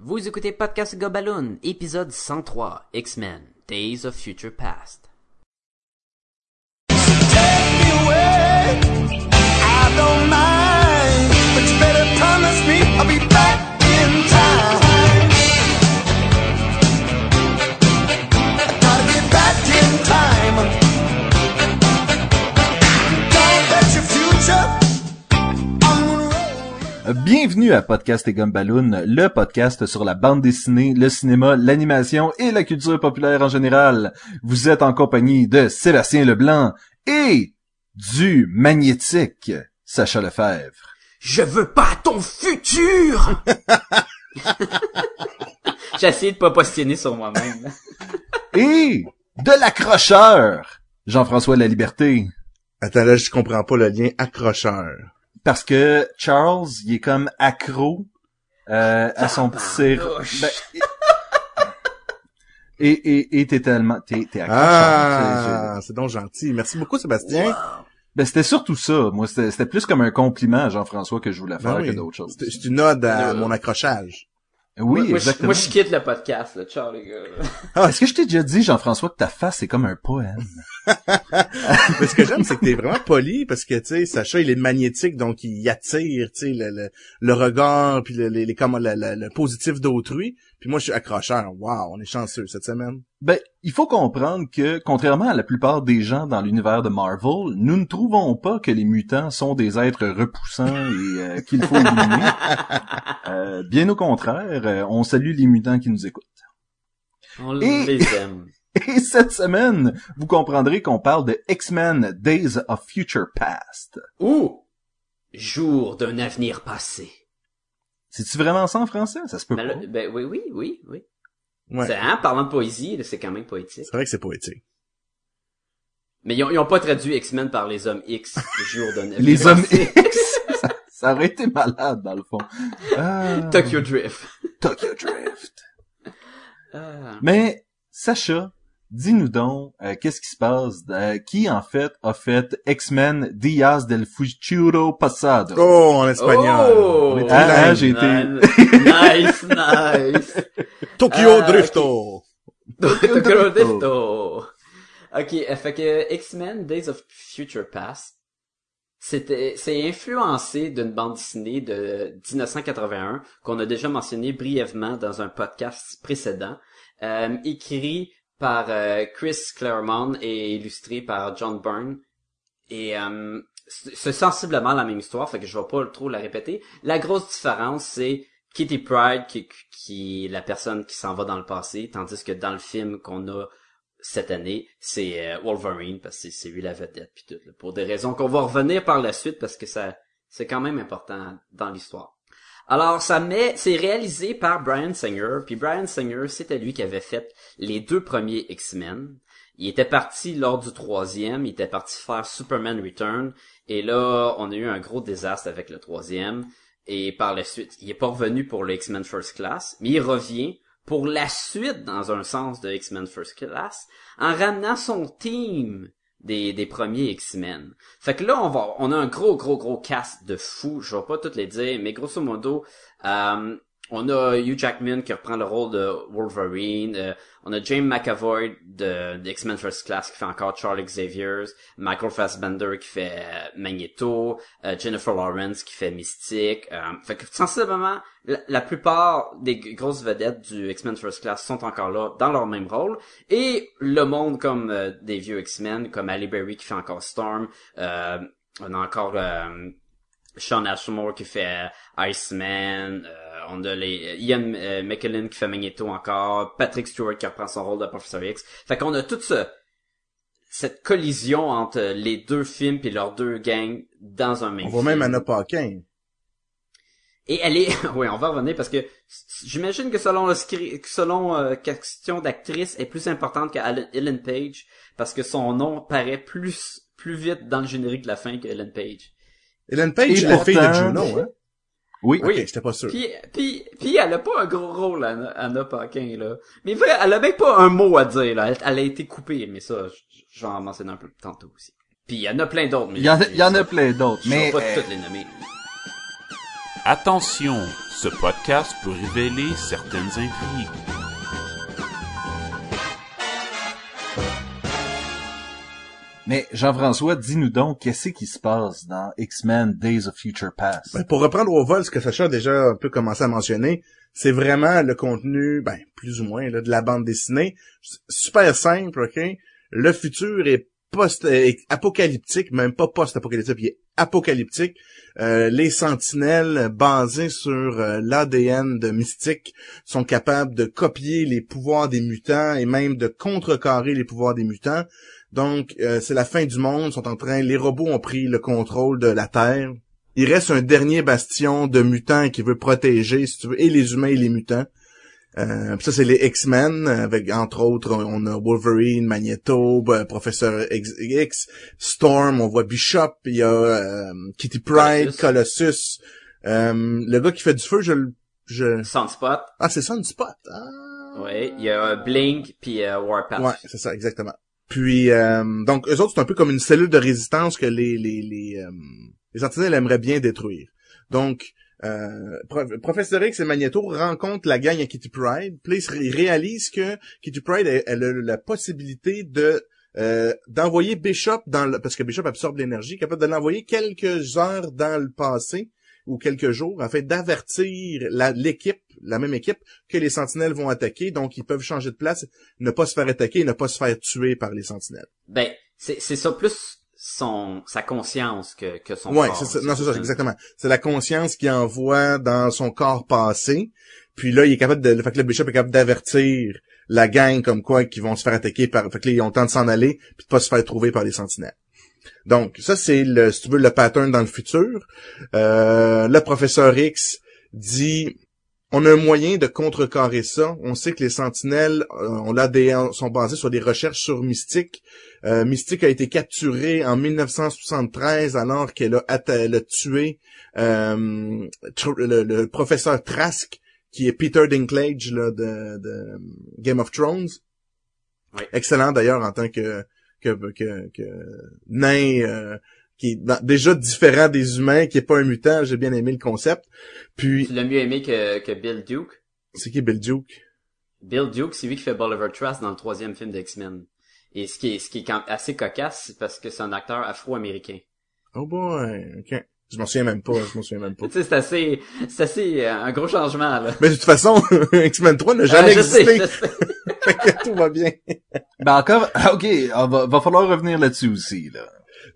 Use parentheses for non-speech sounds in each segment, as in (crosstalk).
Vous écoutez Podcast Gobaloon, épisode 103, X-Men, Days of Future Past. Bienvenue à Podcast et Gumballoon, le podcast sur la bande dessinée, le cinéma, l'animation et la culture populaire en général. Vous êtes en compagnie de Sébastien Leblanc et du magnétique Sacha Lefebvre. Je veux pas ton futur! (laughs) J'ai essayé de pas postionner sur moi-même. (laughs) et de l'accrocheur Jean-François La Liberté. Attends, là, je comprends pas le lien accrocheur. Parce que Charles, il est comme accro euh, à son petit sirop. Ben, (laughs) et et et t'es tellement t'es t'es accrocheur. Ah, c'est donc gentil. Merci beaucoup, Sébastien. Ben c'était surtout ça. Moi, c'était c'était plus comme un compliment à Jean-François que je voulais faire Ben oui. que d'autres choses. C'est c'est une ode à Euh, mon accrochage. Oui, moi, moi, je, exactement. moi, je quitte le podcast, là. Ciao, les gars. Ah, est-ce que je t'ai déjà dit, Jean-François, que ta face est comme un poème? (laughs) Mais ce que j'aime, c'est que t'es vraiment poli parce que, tu sais, Sacha, il est magnétique, donc il attire, tu sais, le, le, le regard, puis le, les, les, comment, le, le- le positif d'autrui. Puis moi, je suis accrocheur. Wow, on est chanceux cette semaine. Ben, il faut comprendre que, contrairement à la plupart des gens dans l'univers de Marvel, nous ne trouvons pas que les mutants sont des êtres repoussants et euh, qu'il faut éliminer. (laughs) Euh, bien au contraire, euh, on salue les mutants qui nous écoutent. On Et- les aime. (laughs) Et cette semaine, vous comprendrez qu'on parle de X-Men Days of Future Past. Ou, jour d'un avenir passé. C'est-tu vraiment ça en français? Ça se peut Ben, pas. ben oui, oui, oui, oui. Ouais. C'est, hein, parlant de poésie, là, c'est quand même poétique. C'est vrai que c'est poétique. Mais ils ont, ils ont pas traduit X-Men par les hommes X, jour d'un avenir Les hommes passé. X. (laughs) ça, ça aurait été malade, dans le fond. Ah, Tokyo Drift. Tokyo Drift. Ah. Mais, Sacha, dis-nous donc, euh, qu'est-ce qui se passe? euh, qui, en fait, a fait X-Men Días del Futuro Pasado? Oh, en espagnol. Oh! Ah, ah, j'ai été- Nice, nice. (laughs) Tokyo Ah, Drifto. Tokyo Drifto. Ok, euh, fait que X-Men Days of Future Past, c'était, c'est influencé d'une bande dessinée de 1981 qu'on a déjà mentionné brièvement dans un podcast précédent, euh, écrit par euh, Chris Claremont et illustré par John Byrne. Et euh, c'est sensiblement la même histoire, fait que je vais pas trop la répéter. La grosse différence, c'est Kitty Pride qui, qui est la personne qui s'en va dans le passé, tandis que dans le film qu'on a cette année, c'est euh, Wolverine parce que c'est- c'est lui la vedette puis tout. là, pour des raisons qu'on va revenir par la suite parce que ça c'est quand même important dans l'histoire. Alors ça met c'est réalisé par Brian Singer, puis Brian Singer c'était lui qui avait fait les deux premiers X-Men. Il était parti lors du troisième, il était parti faire Superman Return, et là on a eu un gros désastre avec le troisième. Et par la suite, il est pas revenu pour le X-Men First Class, mais il revient pour la suite dans un sens de X-Men First Class en ramenant son team des, des premiers X-Men. Fait que là, on va, on a un gros, gros, gros cast de fous. Je vais pas toutes les dire, mais grosso modo, euh, on a Hugh Jackman qui reprend le rôle de Wolverine. euh, on a James McAvoy de, X-Men First Class qui fait encore Charles Xavier. Michael Fassbender qui fait euh, Magneto. euh, Jennifer Lawrence qui fait Mystique. euh, fait que sensiblement, la, plupart des grosses vedettes du X-Men First Class sont encore là dans leur même rôle. Et le monde comme euh, des vieux X-Men, comme Halle Berry qui fait encore Storm. on a encore... Sean Ashmore qui fait Iceman, on a les Ian euh, McKellen qui fait Magneto encore, Patrick Stewart qui reprend son rôle de Professor X. Fait qu'on a toute ce cette collision entre les deux films puis leurs deux gangs dans un même On film. voit même Anna Paquin. Et elle est, (laughs) oui, on va revenir parce que j'imagine que selon le scri- selon euh, question d'actrice est plus importante qu'Ellen Page parce que son nom paraît plus plus vite dans le générique de la fin que Ellen Page. Ellen Page, Et la fille de pourtant- Juno, hein? Oui. Ok, j'étais pas sûr. Puis, puis, puis elle a pas un gros rôle, Anna, Anna Paquin, là. Mais vrai, elle a même pas un mot à dire, là. Elle, elle a été coupée, mais ça, je, je vais en mentionner un peu tantôt aussi. Puis il y en a plein d'autres, mais... Il y en a, il y en a plein d'autres, Je vais mais pas euh, toutes les nommer. Attention, ce podcast peut révéler certaines intrigues. Mais Jean-François, dis-nous donc, qu'est-ce qui se passe dans X-Men Days of Future Past? Ben, pour reprendre au vol ce que Sacha a déjà un peu commencé à mentionner, c'est vraiment le contenu, ben, plus ou moins, de la bande dessinée. Super simple, OK? Le futur est post-apocalyptique, même pas post-apocalyptique, il est apocalyptique. Euh, les sentinelles, basées sur euh, l'ADN de Mystique, sont capables de copier les pouvoirs des mutants et même de contrecarrer les pouvoirs des mutants. Donc, euh, c'est la fin du monde, sont en train, les robots ont pris le contrôle de la Terre. Il reste un dernier bastion de mutants qui veut protéger, si tu veux, et les humains et les mutants. Euh, ça, c'est les X-Men, avec, entre autres, on a Wolverine, Magneto, ben, Professeur X, Storm, on voit Bishop, il y a euh, Kitty Pryde, Colossus. Euh, le gars qui fait du feu, je le... Je... Sunspot. Ah, c'est Sunspot. Ah. Oui, il y a Blink, puis Warpath. Ouais, c'est ça, exactement. Puis, donc, eux autres, c'est un peu comme une cellule de résistance que les, les, les, les sentinelles aimeraient bien détruire. Donc, euh, Professeur X et Magneto rencontrent la gang à Kitty Pride. Puis ils réalisent que Kitty Pride a, la possibilité de euh, d'envoyer Bishop dans le, parce que Bishop absorbe l'énergie, capable de l'envoyer quelques heures dans le passé ou quelques jours afin d'avertir l'équipe, la, même équipe, que les sentinelles vont attaquer. Donc ils peuvent changer de place, ne pas se faire attaquer, ne pas se faire tuer par les sentinelles. Ben c'est ça plus son sa conscience que, que son ouais, corps. c'est non, c'est ça, exactement. C'est la conscience qui envoie dans son corps passé. Puis là, il est capable de, le fait que le bishop est capable d'avertir la gang comme quoi qu'ils vont se faire attaquer par, fait que là, ils ont le temps de s'en aller puis de pas se faire trouver par les sentinelles. Donc, ça, c'est le, si tu veux, le pattern dans le futur. Euh, le professeur X dit, on a un moyen de contrecarrer ça. On sait que les sentinelles euh, on l'ADN sont basées sur des recherches sur Mystique. Euh, Mystique a été capturée en 1973 alors qu'elle a, a, tué euh, le, professeur Trask, qui est Peter Dinklage là, de, de Game of Thrones. Excellent d'ailleurs en tant que que, que, que nain euh, qui est déjà différent des humains, qui est pas un mutant. J'ai bien aimé le concept. Puis. Tu l'as mieux aimé que, que Bill Duke? C'est qui Bill Duke? Bill Duke, c'est lui qui fait Bolivar Trust dans le troisième film d'X-Men. Et ce qui est, ce qui est assez cocasse, c'est parce que c'est un acteur afro-américain. Oh boy, ok. Je m'en souviens même pas, je m'en souviens même pas. tu sais, c'est assez, c'est assez, euh, un gros changement, là. Mais de toute façon, (laughs) X-Men 3 n'a jamais ah, existé. (laughs) fait que tout va bien. ben encore, ok, va, va falloir revenir là-dessus aussi, là.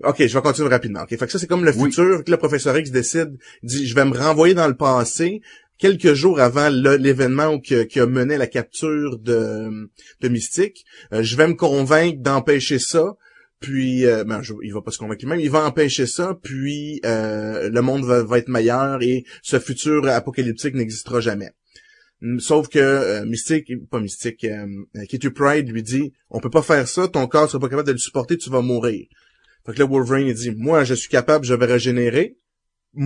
OK, je vais continuer rapidement. OK, fait que ça c'est comme le futur que le professeur X décide dit je vais me renvoyer dans le passé quelques jours avant l'événement qui, qui, a mené la capture de, de Mystique. Euh, je vais me convaincre d'empêcher ça. Puis, euh, ben, je, il va pas se convaincre lui-même, il va empêcher ça, puis euh, le monde va, va, être meilleur et ce futur apocalyptique n'existera jamais. Sauf que euh, Mystique, pas Mystique, euh, Kitty Pride lui dit, on peut pas faire ça, ton corps sera pas capable de le supporter, tu vas mourir. Fait que là, Wolverine, il dit, moi, je suis capable, je vais régénérer.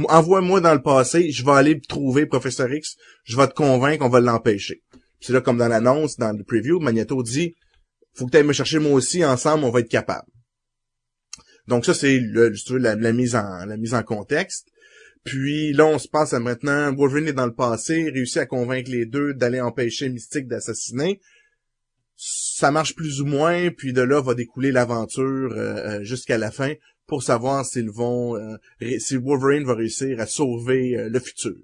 Envoie-moi dans le passé, je vais aller trouver Professeur X, je vais te convaincre, on va l'empêcher. C'est là, comme dans l'annonce, dans le preview, Magneto dit, faut que tu ailles me chercher moi aussi, ensemble, on va être capable. Donc ça, c'est le, la, la, mise en, la mise en contexte. Puis là, on se passe à maintenant, Wolverine est dans le passé, réussit à convaincre les deux d'aller empêcher Mystique d'assassiner ça marche plus ou moins, puis de là va découler l'aventure euh, euh, jusqu'à la fin pour savoir s'ils vont, euh, si Wolverine va réussir à sauver le futur.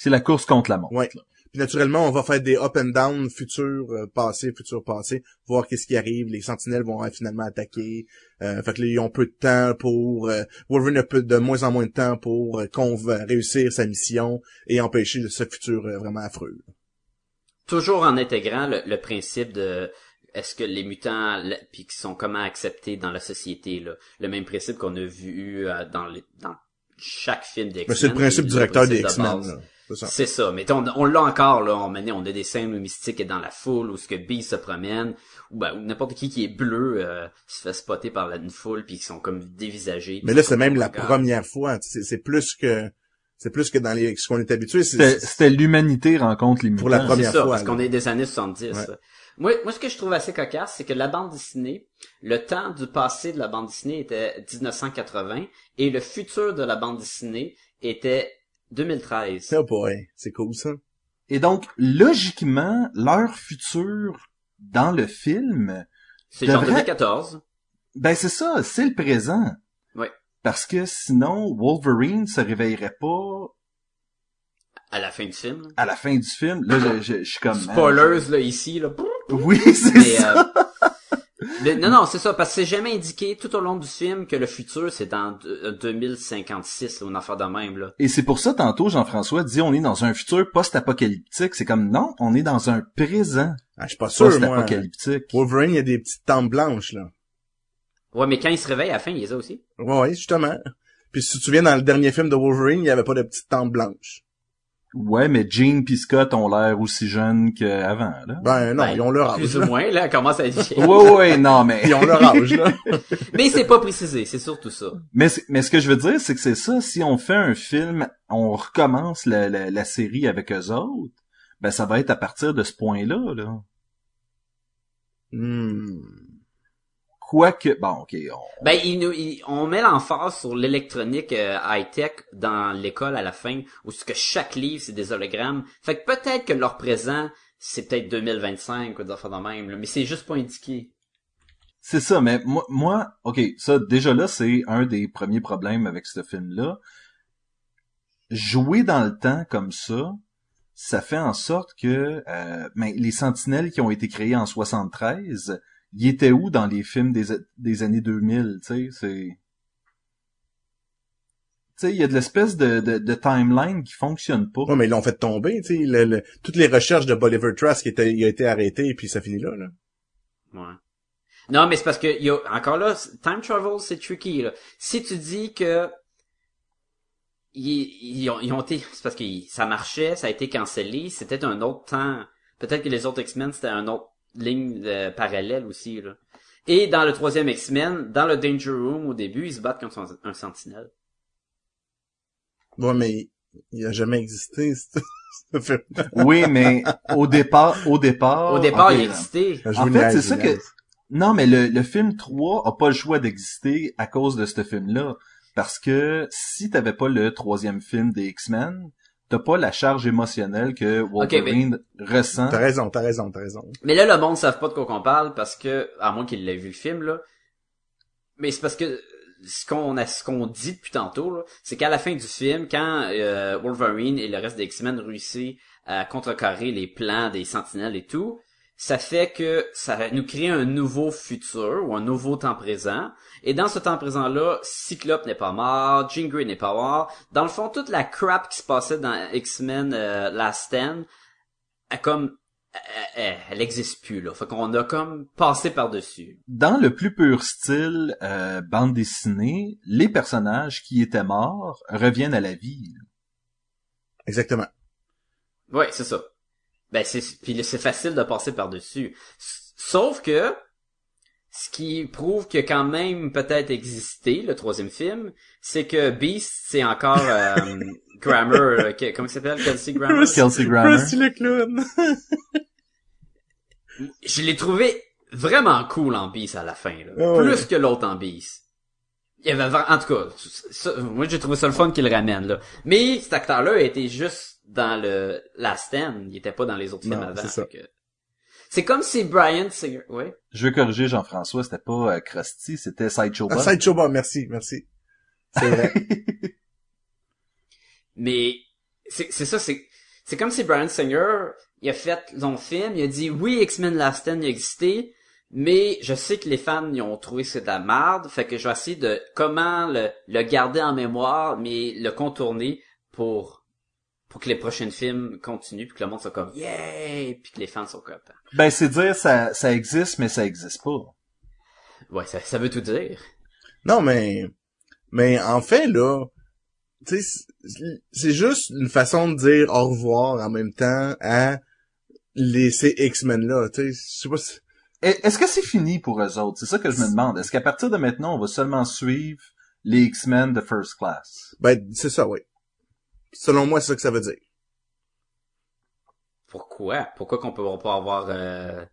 C'est la course contre la montre. Ouais. Puis naturellement, on va faire des up and down, futur, passé, futur, passé, voir qu'est-ce qui arrive. Les sentinelles vont finalement attaquer. fait que là, ils ont peu de temps pour... Wolverine a peu de moins en moins de temps pour qu'on va réussir sa mission et empêcher ce futur vraiment affreux toujours en intégrant le, principe de est-ce que les mutants puis qui sont comment acceptés dans la société là le même principe qu'on a vu euh, dans les, dans chaque film d'X-Men. c'est le principe directeur des X-Men. C'est ça. Mais on, on l'a encore là. On, on a des scènes où Mystique est dans la foule, où ce que Beast se promène, ou ben, n'importe qui qui est bleu euh, se fait spotter par la, une foule puis qui sont comme dévisagés. Mais là, c'est même la première fois. C'est plus que c'est plus que dans les ce qu'on est habitué. C'était l'humanité rencontre les mutants. Pour la première ça, fois. Parce qu'on est des années 70. Moi, moi, ce que je trouve assez cocasse, c'est que la bande dessinée, le temps du passé de la bande dessinée était 1980 et le futur de la bande dessinée était 2013. Oh boy, c'est cool ça. Et donc, logiquement, leur futur dans le film, C'est genre devrait- 2014. ben c'est ça, c'est le présent. Ouais. Parce que sinon, Wolverine se réveillerait pas À la fin du film. à la fin du film. Là, je, je- je suis comme... Spoilers, là, ici, là. Oui, (laughs) c'est ça. euh, le- non, non, c'est ça, parce que c'est jamais indiqué tout au long du film que le futur, c'est dans euh, 2056, là, une affaire de même, là. Et c'est pour ça, tantôt, Jean-François dit on est dans un futur post-apocalyptique. C'est comme, non, on est dans un présent Ah, je suis pas sûr, moi. post-apocalyptique. Wolverine, il y a des petites tempes blanches, là. Ouais, mais quand il se réveille à la fin, il les a aussi. Ouais, ouais, justement. Puis si tu te souviens, dans le dernier film de Wolverine, il y avait pas de petites tempes blanches. Ouais, mais Jean pis Scott ont l'air aussi jeunes qu'avant, là. Ben non, Ben, ils ont leur âge. Plus ou là. moins, là, elle commence à être vieille. Ouais, ouais, non, mais... Ils ont leur âge, là. (laughs) Mais c'est pas précisé, c'est surtout ça. Mais, mais ce que je veux dire, c'est que c'est ça, si on fait un film, on recommence la, la, la série avec eux autres, ben ça va être à partir de ce point-là, là. Hmm. Quoique, bon, ok, on- Ben, il nous, il- on met l'emphase sur l'électronique euh, high-tech dans l'école à la fin, où ce que chaque livre, c'est des hologrammes. Fait que peut-être que leur présent, c'est peut-être 2025 ou des affaires de même, là, mais c'est juste pas indiqué. c'est ça, mais moi, moi, ok, ça, déjà là, c'est un des premiers problèmes avec ce film-là. Jouer dans le temps comme ça, ça fait en sorte que euh, ben, les sentinelles qui ont été créées en 73, ils étaient où dans les films des, des années 2000, tu sais, c'est... Tu sais, il y a de l'espèce de, de, de timeline qui fonctionne pas. Ouais, mais ils l'ont fait tomber, tu sais. le- le- toutes les recherches de Bolivar Trask étaient, il a été arrêté, puis ça finit là, là. Ouais. Non, mais c'est parce que, il y a, encore là, time travel, c'est tricky, là. Si tu dis que, ils, ils ont, ils ont été, c'est parce que ça marchait, ça a été cancellé, c'était un autre temps. Peut-être que les autres X-Men, c'était un autre ligne de parallèle aussi, là. Et dans le troisième X-Men, dans le Danger Room, au début, ils se battent contre un, un sentinelle. Ouais, mais il a jamais existé, ce (laughs) ce film. Oui, mais au départ, au départ... Au départ, ok, il existait. En fait, c'est ça que... Non, mais le, le film 3 a pas le choix d'exister à cause de ce film-là. Parce que si t'avais pas le troisième film des X-Men, t'as pas la charge émotionnelle que Wolverine ressent. T'as raison, t'as raison, t'as raison. Mais là, le monde ne savent pas de quoi qu'on parle parce que, à moins qu'il ait vu le film, là. Mais c'est parce que ce qu'on a, ce qu'on dit depuis tantôt, là, c'est qu'à la fin du film, quand euh, Wolverine et le reste des X-Men réussissent à contrecarrer les plans des Sentinelles et tout, ça fait que ça nous crée un nouveau futur ou un nouveau temps présent. Et dans ce temps présent-là, Cyclope n'est pas mort, Jean Grey n'est pas mort. Dans le fond, toute la crap qui se passait dans X-Men euh, Last Stand, a comme elle, elle- elle existe plus là. Fait qu'on a comme passé par-dessus. Dans le plus pur style euh, bande dessinée, les personnages qui étaient morts reviennent à la vie. Exactement. Ouais, c'est ça. Ben c'est puis là, c'est facile de passer par-dessus. Sauf que ce qui prouve a quand même peut-être existé le troisième film, c'est que Beast c'est encore euh, (laughs) Grammer, euh, que- comment il s'appelle? Kelsey Grammer? Kelsey Grammer. Rusty le clown. Je l'ai trouvé vraiment cool en Beast à la fin là. Ah ouais. Plus que l'autre en Beast. Il y avait en tout cas, ça- moi j'ai trouvé ça le fun qu'il ramène là. Mais cet acteur-là était juste dans le Last Stand, il était pas dans les autres films Non, avant. c'est comme si Brian Singer, ouais. Je veux corriger Jean-François, c'était pas euh, Krusty, c'était Sideshow Ah, Bob. Sideshow Bob, merci, merci. C'est vrai. (laughs) Mais c'est c'est ça, c'est c'est comme si Brian Singer, il a fait son film, il a dit oui X-Men Last Stand il a existé, mais je sais que les fans ils ont trouvé que c'est de la merde, fait que je vais essayer de comment le, le garder en mémoire, mais le contourner pour pour que les prochains films continuent, puis que le monde soit comme yeah, puis que les fans sont contents. Ben, c'est dire ça, ça existe, mais ça existe pas. Ouais, ça, ça veut tout dire. Non, mais, mais en fait, là, tu sais, c'est- juste une façon de dire au revoir en même temps à les, ces X-Men-là, tu sais. Je sais pas si... Est-ce que c'est fini pour eux autres? C'est ça que je me demande. Est-ce qu'à partir de maintenant, on va seulement suivre les X-Men de First Class? Ben, c'est ça, oui. Selon moi, c'est ça que ça veut dire. Pourquoi? Pourquoi qu'on peut pas avoir euh...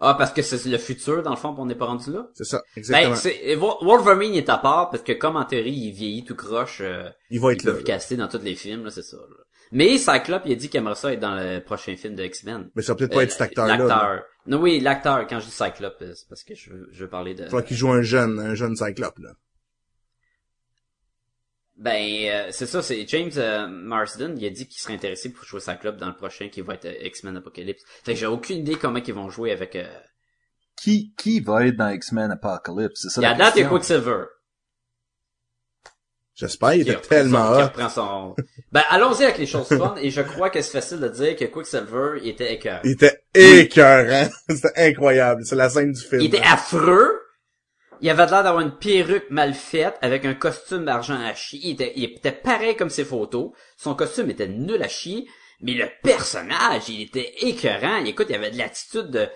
Ah, parce que c'est le futur, dans le fond, on n'est pas rendu là? C'est ça, exactement. Ben, c'est, Wo- Wolverine est à part, parce que comme en théorie, il vieillit tout croche, euh, il va il être peut là. le là. caster dans tous les films, là, c'est ça, là. Mais Cyclope, il a dit qu'il aimerait ça être dans le prochain film de X-Men. Mais ça va peut-être pas Euh, être cet acteur-là. là. L'acteur. Non, oui, l'acteur, quand je dis Cyclope, euh, c'est parce que je veux, je veux parler de... Il faudra qu'il joue un jeune, un jeune Cyclope, là. Ben, euh, c'est ça, c'est James euh, Marsden, il a dit qu'il serait intéressé pour jouer Cyclope dans le prochain qui va être euh, X-Men Apocalypse. Fait que j'ai aucune idée comment ils vont jouer avec... Euh... Qui, qui va être dans X-Men Apocalypse? C'est ça Il y a la date, question. Quicksilver. J'espère, il était tellement hot. son... Ben, allons-y avec les choses fun, et je crois que c'est facile de dire que Quicksilver il était écœurant. Il était écœurant. (laughs) C'était incroyable. C'est la scène du film. Il était affreux. Il avait l'air d'avoir une perruque mal faite avec un costume d'argent à chier. Il était, il était pareil comme ses photos. Son costume était nul à chier. Mais le personnage, il était écœurant. Écoute, il avait de l'attitude de, euh,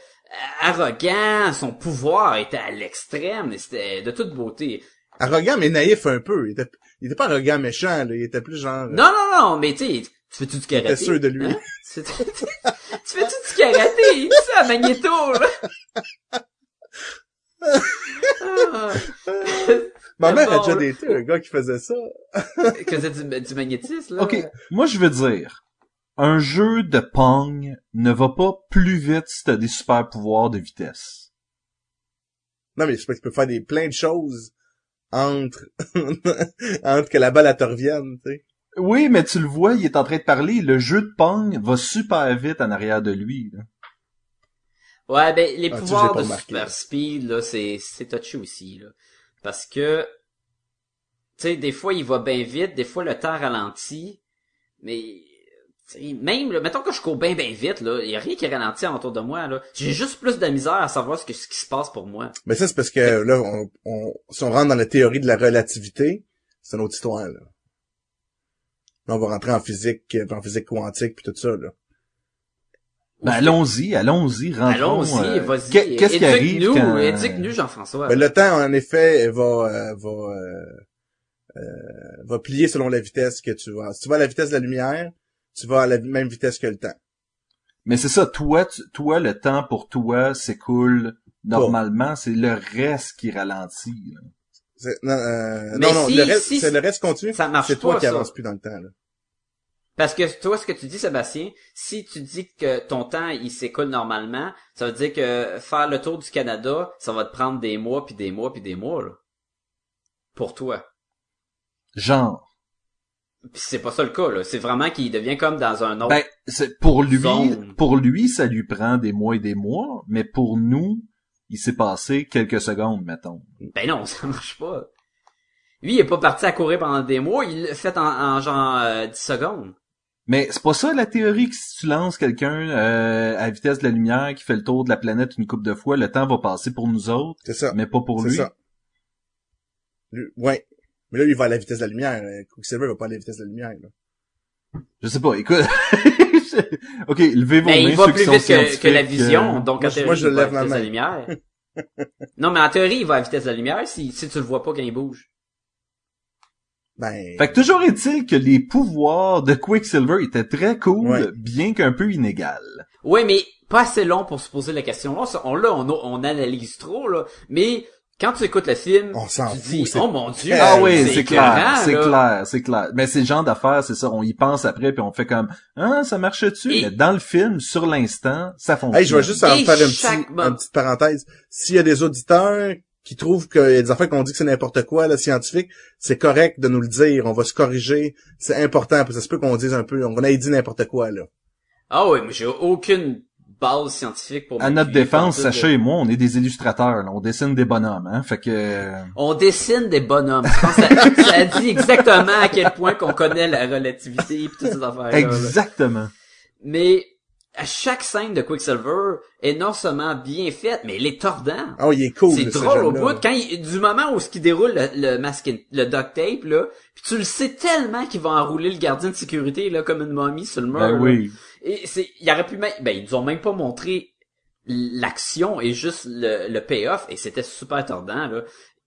arrogant. Son pouvoir était à l'extrême. C'était de toute beauté. Arrogant, mais naïf un peu. Il était, il était pas arrogant méchant, là. Il était plus genre... Non, non, non, mais tu sais, tu fais-tu du karaté? T'es sûr de lui? Hein? (laughs) Tu fais- (laughs) tu fais-tu du karaté? C'est ça, Magneto, là? (laughs) Ah. Ma mère a déjà été un gars qui faisait ça. que c'est du, du magnétisme, là? Ok, moi je veux dire, un jeu de Pong ne va pas plus vite si t'as des super pouvoirs de vitesse. Non, mais je sais pas, tu peux faire des, plein de choses entre, (laughs) entre que la balle, elle te revienne, tu sais. Oui, mais tu le vois, il est en train de parler, le jeu de Pong va super vite en arrière de lui. là. Ouais, ben, les Ah, pouvoirs de remarqué, super là. speed, là, c'est, c'est touché aussi, là. Parce que, tu sais, des fois, il va bien vite, des fois, le temps ralentit, mais, tu sais, même, là, mettons que je cours bien, bien vite, là, y a rien qui ralentit autour de moi, là. J'ai juste plus de misère à savoir ce, que, ce qui se passe pour moi. Mais ça, c'est parce que, là, on, on, si on rentre dans la théorie de la relativité, c'est une autre histoire, là. Là, on va rentrer en physique, en physique quantique puis tout ça, là. Ben, allons-y, allons-y, rentrons. Allons-y, euh, vas-y. qu'est- Qu'est-ce qui arrive Éduque-nous, quand... éduque-nous, Jean-François. Ben, le temps, en effet, va, euh, va, euh, euh, va plier selon la vitesse que tu vas. Si tu vas à la vitesse de la lumière, tu vas à la même vitesse que le temps. Mais c'est ça, toi, tu- toi, le temps pour toi s'écoule normalement, c'est le reste qui ralentit. là. C'est- Non, euh, non, non, si- le reste, si- c'est le reste continu. ça marche C'est toi pas, qui ça. avance plus dans le temps, là. Parce que toi, ce que tu dis, Sébastien, si tu dis que ton temps, il s'écoule normalement, ça veut dire que faire le tour du Canada, ça va te prendre des mois, puis des mois, puis des mois, là. Pour toi. Genre. Puis c'est pas ça le cas, là. C'est vraiment qu'il devient comme dans un autre... Ben, c'est pour lui, Zone. pour lui, ça lui prend des mois et des mois, mais pour nous, il s'est passé quelques secondes, mettons. Ben non, (laughs) ça marche pas. Lui, il est pas parti à courir pendant des mois, il l'a fait en, en genre euh, 10 secondes. Mais c'est pas ça la théorie que si tu lances quelqu'un euh, à vitesse de la lumière qui fait le tour de la planète une coupe de fois, le temps va passer pour nous autres, C'est ça. mais pas pour C'est lui. ça. Lui- ouais. Mais là, lui, il va à la vitesse de la lumière. Euh, Quicksilver va pas à la vitesse de la lumière, là. Je sais pas, écoute. (laughs) ok, levez vos Mais mains il va ceux plus qui sont vite que, que la vision, euh, donc moi, en je- théorie, moi, je il va à lève ma vitesse de la lumière. non, mais en théorie, il va à vitesse de la lumière si, si tu le vois pas quand il bouge. Ben. Fait que toujours est-il que les pouvoirs de Quicksilver étaient très cool, Ouais. bien qu'un peu inégal. Oui, mais pas assez long pour se poser la question. Là, on, là, on, on analyse trop, là. Mais quand tu écoutes le film, On s'en tu fout, dis, c'est- oh mon dieu, Ah oui, c'est clair, c'est clair, c'est clair. Mais c'est le genre d'affaire, c'est ça, on y pense après puis on fait comme ah ça marche-tu? Et- Mais dans le film, sur l'instant, ça fonctionne. Hey, je vais juste en Et faire chaque une petite parenthèse. S'il y a des auditeurs qui trouvent qu'il y a des affaires qu'on dit que c'est n'importe quoi, là, scientifique, c'est correct de nous le dire. On va se corriger. C'est important, parce que ça se peut qu'on dise un peu, on ait dit n'importe quoi, là. Ah oui, mais j'ai aucune base scientifique pour À notre défense, sachez et moi, on est des illustrateurs, là. on dessine des bonhommes, hein. Fait que euh, On dessine des bonhommes. Je pense que ça, ça dit exactement à quel point qu'on connaît la relativité et toutes ces affaires-là. là. exactement. Mais à chaque scène de Quicksilver est non seulement bien faite, mais elle est tordante. Oh, il est cool, c'est ce drôle au bout quand il- du moment où ce qui déroule le, le masking, le duct tape là, puis tu le sais tellement qu'il va enrouler le gardien de sécurité là comme une momie sur le mur. Ben là. oui. Et c'est il aurait pu même ben ils nous ont même pas montré l'action et juste le, le payoff et c'était super tordant là.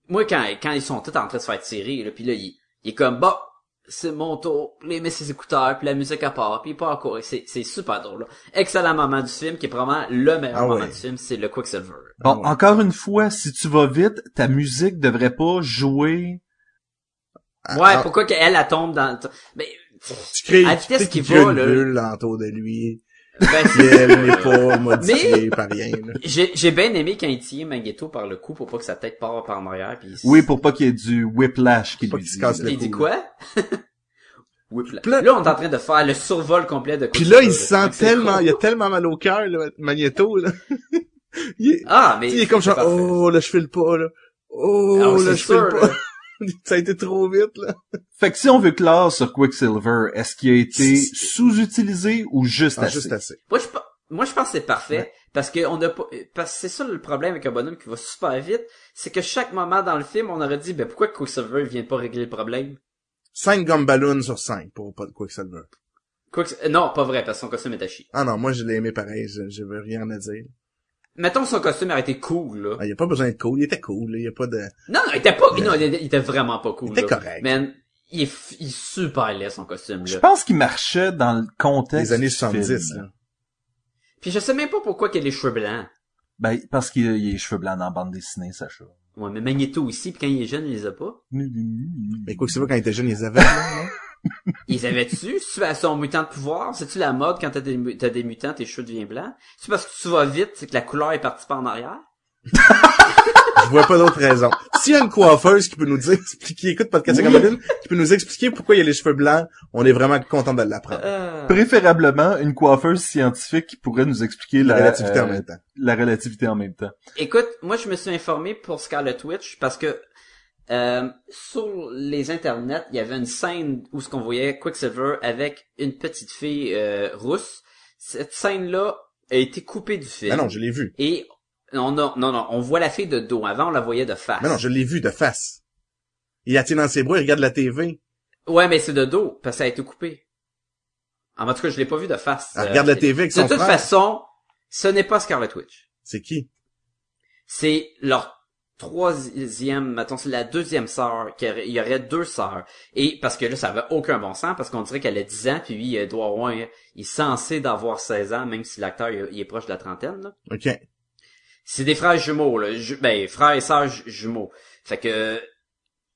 Moi quand quand ils sont tous en train de se faire tirer là puis là il, il est comme bah mon tour, il met ses écouteurs, puis la musique à part, puis il part courir. C'est, c'est super drôle. là. Excellent moment du film, qui est probablement le meilleur Ah moment du film, c'est le Quicksilver. Bon, ouais. encore une fois, si tu vas vite, ta musique devrait pas jouer. Ah, Ouais, ah, pourquoi qu'elle, elle tombe dans... Mais, tu crées, à la tu vitesse qu'il va, là. bulle autour de lui. Ben, n'est pas par rien, j'ai, bien aimé quand il tient Magneto par le cou pour pas que sa tête part par en arrière, puis Oui, pour pas qu'il y ait du whiplash qui lui casse le Puis il dit cou, quoi? (laughs) Whiplash. Là- là, on est en train de faire le survol complet de Puis là, il se sent C'est tellement, il a tellement mal au cœur, Magneto, là. (laughs) il, est, Ah, mais... il est comme genre, oh, là, je file pas, là. Oh, Ah oui, là, je file pas. (laughs) (laughs) Ça a été trop vite, là. Fait que si on veut clore sur Quicksilver, est-ce qu'il a été sous-utilisé ou juste Ah, assez? juste assez. Moi, je, moi, je pense que c'est parfait. Ouais. Parce que on a pas, parce que c'est ça le problème avec un bonhomme qui va super vite. C'est que chaque moment dans le film, on aurait dit, ben, pourquoi Quicksilver vient pas régler le problème? 5 gumballoons sur 5 pour pas de Quicksilver. Quicks- euh, non, pas vrai, parce que son costume est à chier. Ah non, moi, je l'ai aimé pareil, je, je veux rien à dire. Mettons que son costume aurait été cool, là. Ah, il y a pas besoin d'être cool, il était cool, là. il y a pas de... Non, non, il était pas, non, il était, vraiment pas cool, Il était là. correct. Man, il est, f- il est super laid, son costume, Je là. pense qu'il marchait dans le contexte Les années du 70, film. là. Puis je sais même pas pourquoi qu'il a les cheveux blancs. Ben, parce qu'il a, il a les cheveux blancs dans la bande dessinée, Sacha. Ouais, mais Magneto aussi, puis quand il est jeune, il les a pas. Mais Quicksilver, quand il était jeune, il les avait? (laughs) Ils avaient-tu? C'est-tu à son mutant de pouvoir? C'est-tu la mode quand t'as des, t'as des mutants, tes cheveux deviennent blancs? C'est parce que tu vas vite, c'est que la couleur est partie par en arrière? (laughs) Je vois pas d'autre raison. S'il y a une coiffeuse qui peut nous dire, qui écoute Podcast Oui. Cameroun, qui peut nous expliquer pourquoi il y a les cheveux blancs, on est vraiment content de l'apprendre. Euh, Préférablement, une coiffeuse scientifique qui pourrait nous expliquer La la, relativité en euh, même temps. la relativité en même temps. Écoute, moi je me suis informé pour Scarlet Witch parce que euh, sur les internets, il y avait une scène où ce qu'on voyait Quicksilver avec une petite fille euh, rousse. Cette scène-là a été coupée du film. Mais non, je l'ai vu. Et non, non, non, non, on voit la fille de dos. Avant, on la voyait de face. Mais non, je l'ai vu de face. Il la tient dans ses bras, il regarde la TV. Ouais, mais c'est de dos parce que ça a été coupé. En tout cas, je l'ai pas vu de face. Elle Euh, regarde la TV avec de son toute frère. façon, ce n'est pas Scarlet Witch. C'est qui? c'est leur troisième, mettons, c'est la deuxième sœur, qu'il y aurait- il y aurait deux sœurs. Et, parce que là, ça avait aucun bon sens, parce qu'on dirait qu'elle a 10 ans, puis lui, il doit avoir, il est censé d'avoir 16 ans, même si l'acteur, il, il est proche de la trentaine, là. OK. C'est des frères jumeaux, là. Ju- ben, frères et sœurs ju- jumeaux. Fait que,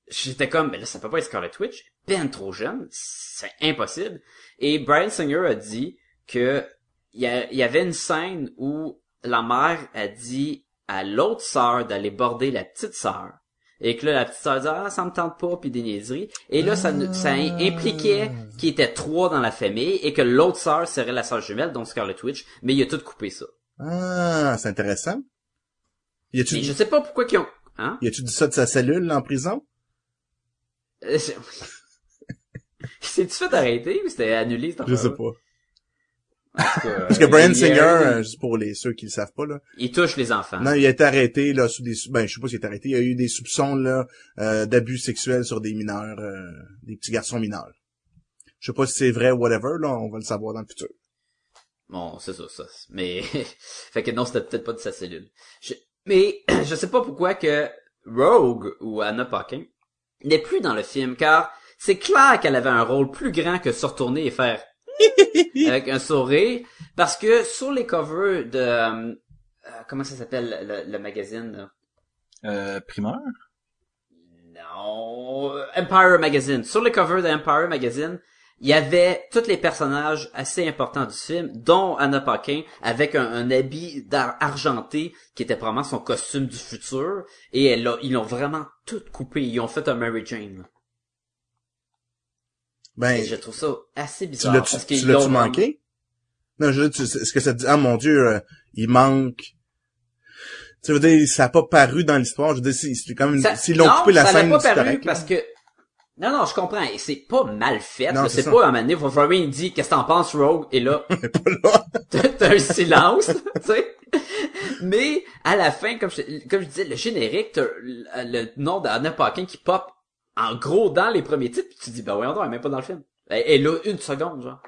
j'étais comme, ben là, ça peut pas être Scarlet Witch. Ben trop jeune. C'est impossible. Et Brian Singer a dit que il y, y avait une scène où la mère a dit à l'autre sœur d'aller border la petite sœur. Et que là, la petite sœur dit, ah, ça me tente pas, puis des niaiseries. Et là, ça, ça impliquait qu'il était trois dans la famille et que l'autre sœur serait la sœur jumelle, donc Scarlet Witch. Mais il a tout coupé ça. Ah, c'est intéressant. Y a-tu, je sais pas pourquoi qu'ils ont, hein? y a-tu dit ça de sa cellule, là, en prison? Euh, c'est- (laughs) C'est-tu fait arrêter ou c'était annulé cette Je sais pas. Parce que euh, Brian Singer, euh, juste pour les ceux qui le savent pas, là. Il touche les enfants. Non, il a été arrêté, là, sous des, ben, je sais pas s'il été arrêté. Il y a eu des soupçons, là, euh, d'abus sexuels sur des mineurs, euh, des petits garçons mineurs. Je sais pas si c'est vrai ou whatever, là, on va le savoir dans le futur. Bon, c'est ça, ça. Mais, (laughs) fait que non, c'était peut-être pas de sa cellule. Je- Mais, (clears throat) je sais pas pourquoi que Rogue, ou Anna Paquin, n'est plus dans le film, car c'est clair qu'elle avait un rôle plus grand que se retourner et faire (laughs) avec un sourire, parce que sur les covers de, euh, euh, comment ça s'appelle, le, le magazine, là? Euh, primeur? Non, Empire Magazine. Sur le cover de Empire Magazine, il y avait tous les personnages assez importants du film, dont Anna Paquin, avec un, un habit d'ar- argenté qui était probablement son costume du futur, et elle a- ils l'ont vraiment tout coupé. Ils ont fait un Mary Jane. Ben, Et je trouve ça assez tu bizarre. l'as-tu, parce tu l'as-tu l'ont- manqué? Non, je veux dire, tu- est-ce que ça te dit, ah mon dieu, euh, il manque? Tu veux dire, ça a pas paru dans l'histoire, je veux dire, c'est c'est quand même, s'ils l'ont coupé la ça n'a scène, pas paru correct, parce que non non je comprends. Et c'est pas mal fait c'est pas à un moment donné Wolverine dit qu'est-ce que t'en penses Rogue? Et là (laughs) Pas là. (laughs) t'as t'as un silence tu sais. Mais à la fin comme je, comme je disais le générique t'as le, le nom d'Anna Paquin qui pop en gros dans les premiers titres puis tu te dis ben voyons donc elle est même pas dans le film. Elle est là une seconde genre.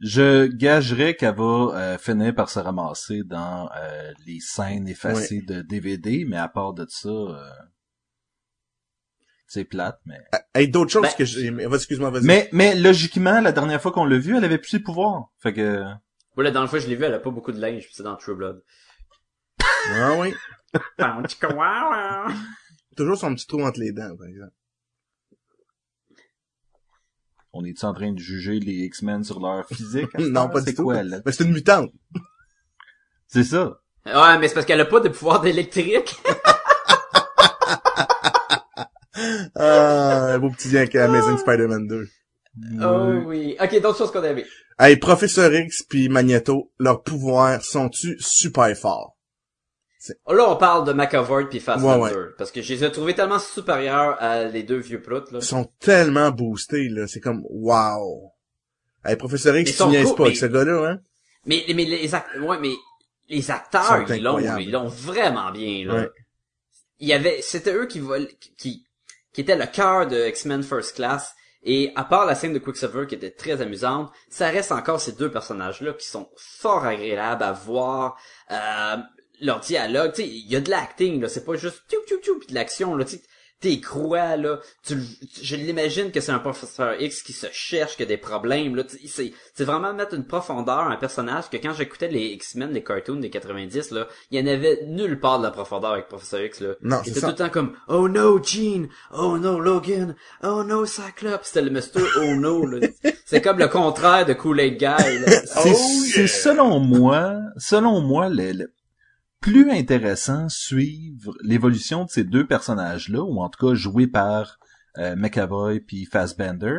Je gagerais qu'elle va euh, finir par se ramasser dans euh, les scènes effacées de DVD, mais à part de ça, euh, c'est plate, mais... Hey, d'autres choses Ben- que j'ai... Excuse-moi, vas-y. Mais, mais logiquement, la dernière fois qu'on l'a vu, elle avait plus ses pouvoirs. Fait que... Ouais, la dernière fois que je l'ai vu, elle a pas beaucoup de linge, c'est dans True Blood. Ah oui. ouais, (laughs) Toujours son petit trou entre les dents, par exemple. On est en train de juger les X-Men sur leur physique? (laughs) non, pas C'est du tout. quoi, là? Mais c'est une mutante. C'est ça. mais c'est parce qu'elle a pas de pouvoir d'électrique. (laughs) Ah, un beau petit lien avec Amazing Spider-Man 2. Oh oui. Ok, d'autres choses qu'on a aimé. Hey, Professeur X puis Magneto, leurs pouvoirs sont-tu super forts? Là, on parle de McAvoy puis Fassbender. Ouais, ouais. Parce que je les ai trouvés tellement supérieurs à les deux vieux proutes, là. Ils sont tellement boostés, là. C'est comme, wow. Hey, Professeur X, tu niaises pas avec ce gars-là, hein? Mais, mais les ouais, mais les acteurs, ils l'ont, ils l'ont vraiment bien, là. Ouais. Il y avait, c'était eux qui qui, qui étaient le cœur de X-Men First Class. Et à part la scène de Quicksilver qui était très amusante, ça reste encore ces deux personnages-là qui sont fort agréables à voir. Euh, leur dialogue, tu sais, il y a de l'acting, là, c'est pas juste tchou tchou tchou pis de l'action, là, tu t'es croix, là, tu, je l'imagine que c'est un professeur X qui se cherche, qui a des problèmes, là, tu sais, c'est, c'est vraiment mettre une profondeur à un personnage que quand j'écoutais les X-Men, les cartoons des 90, là, il y en avait nulle part de la profondeur avec professeur X, là. Non, c'est tout le temps comme, oh no, Jean, oh no, Logan, oh no, Cyclops, c'était le Mr. Oh no, là. C'est comme le contraire de Kool-Aid Guy, là. C'est, Oh, c'est yeah! selon moi, selon moi, le, le plus intéressant suivre l'évolution de ces deux personnages-là, ou en tout cas joués par euh, McAvoy puis Fassbender,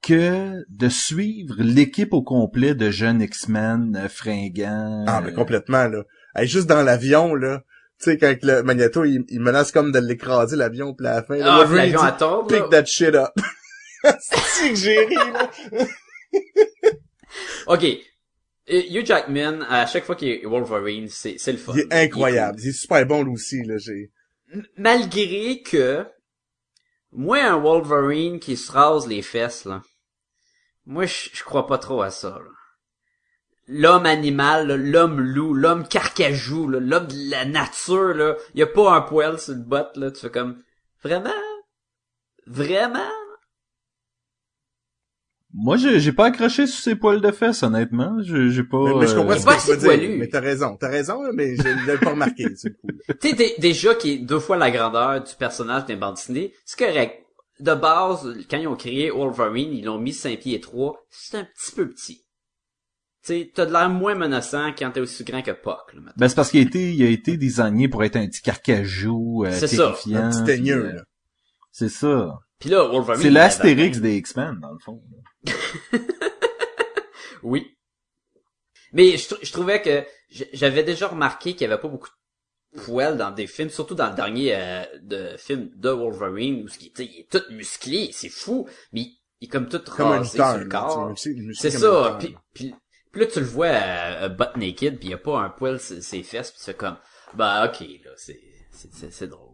que de suivre l'équipe au complet de jeunes X-Men euh, fringants. Ah, mais euh, complètement, là. Hey, juste dans l'avion, là. Tu sais, quand le Magneto, il, il menace comme de l'écraser, l'avion, puis à la fin, là, Ah, l'avion il à tombe, là. Pick that shit up. (laughs) c'est que j'ai ri, là? (laughs) Ok. Euh, Hugh Jackman, à chaque fois qu'il est Wolverine, c'est, c'est le fun. Il est incroyable. Il est super bon, lui aussi, là. J'ai... Malgré que, moi, un Wolverine qui se rase les fesses, là, moi, je je crois pas trop à ça, là. L'homme animal, là, l'homme loup, l'homme carcajou, là, l'homme de la nature, là, y a pas un poil sur le bot, là, tu fais comme, vraiment? Vraiment? Moi, j'ai, j'ai pas accroché sur ses poils de fesses, honnêtement. Je- J'ai pas. mais, mais je euh, comprends est ce pas que tu veux dire. Mais t'as raison. T'as raison, là, mais je l'avais pas remarqué, (laughs) c'est cool. Tu sais, dé- déjà qui est deux fois la grandeur du personnage d'un bande dessinée, c'est correct. De base, quand ils ont créé Wolverine, ils l'ont mis 5 pieds 3, c'est un petit peu petit. Tu t'as de l'air moins menaçant quand t'es aussi grand que Puck, là, maintenant. Ben, c'est parce qu'il a été, il a été designé pour être un petit carcajou, euh, C'est ça, terrifiant. Un petit teigneux, euh, là. C'est ça. Puis là, Wolverine... C'est l'Astérix des X-Men, dans le fond. là. (laughs) Oui. Mais je, tr- je trouvais que j'avais déjà remarqué qu'il y avait pas beaucoup de poils dans des films, surtout dans le dernier euh, de film de Wolverine, où ce qui, tu sais, il est tout musclé, c'est fou, mais il, il est comme tout Comme rasé sur le corps. C'est ça. Puis, là. puis, puis là, tu le vois euh, butt naked, puis il y a pas un poil sur ses fesses, puis c'est comme, bah ok, là, c'est- c'est drôle.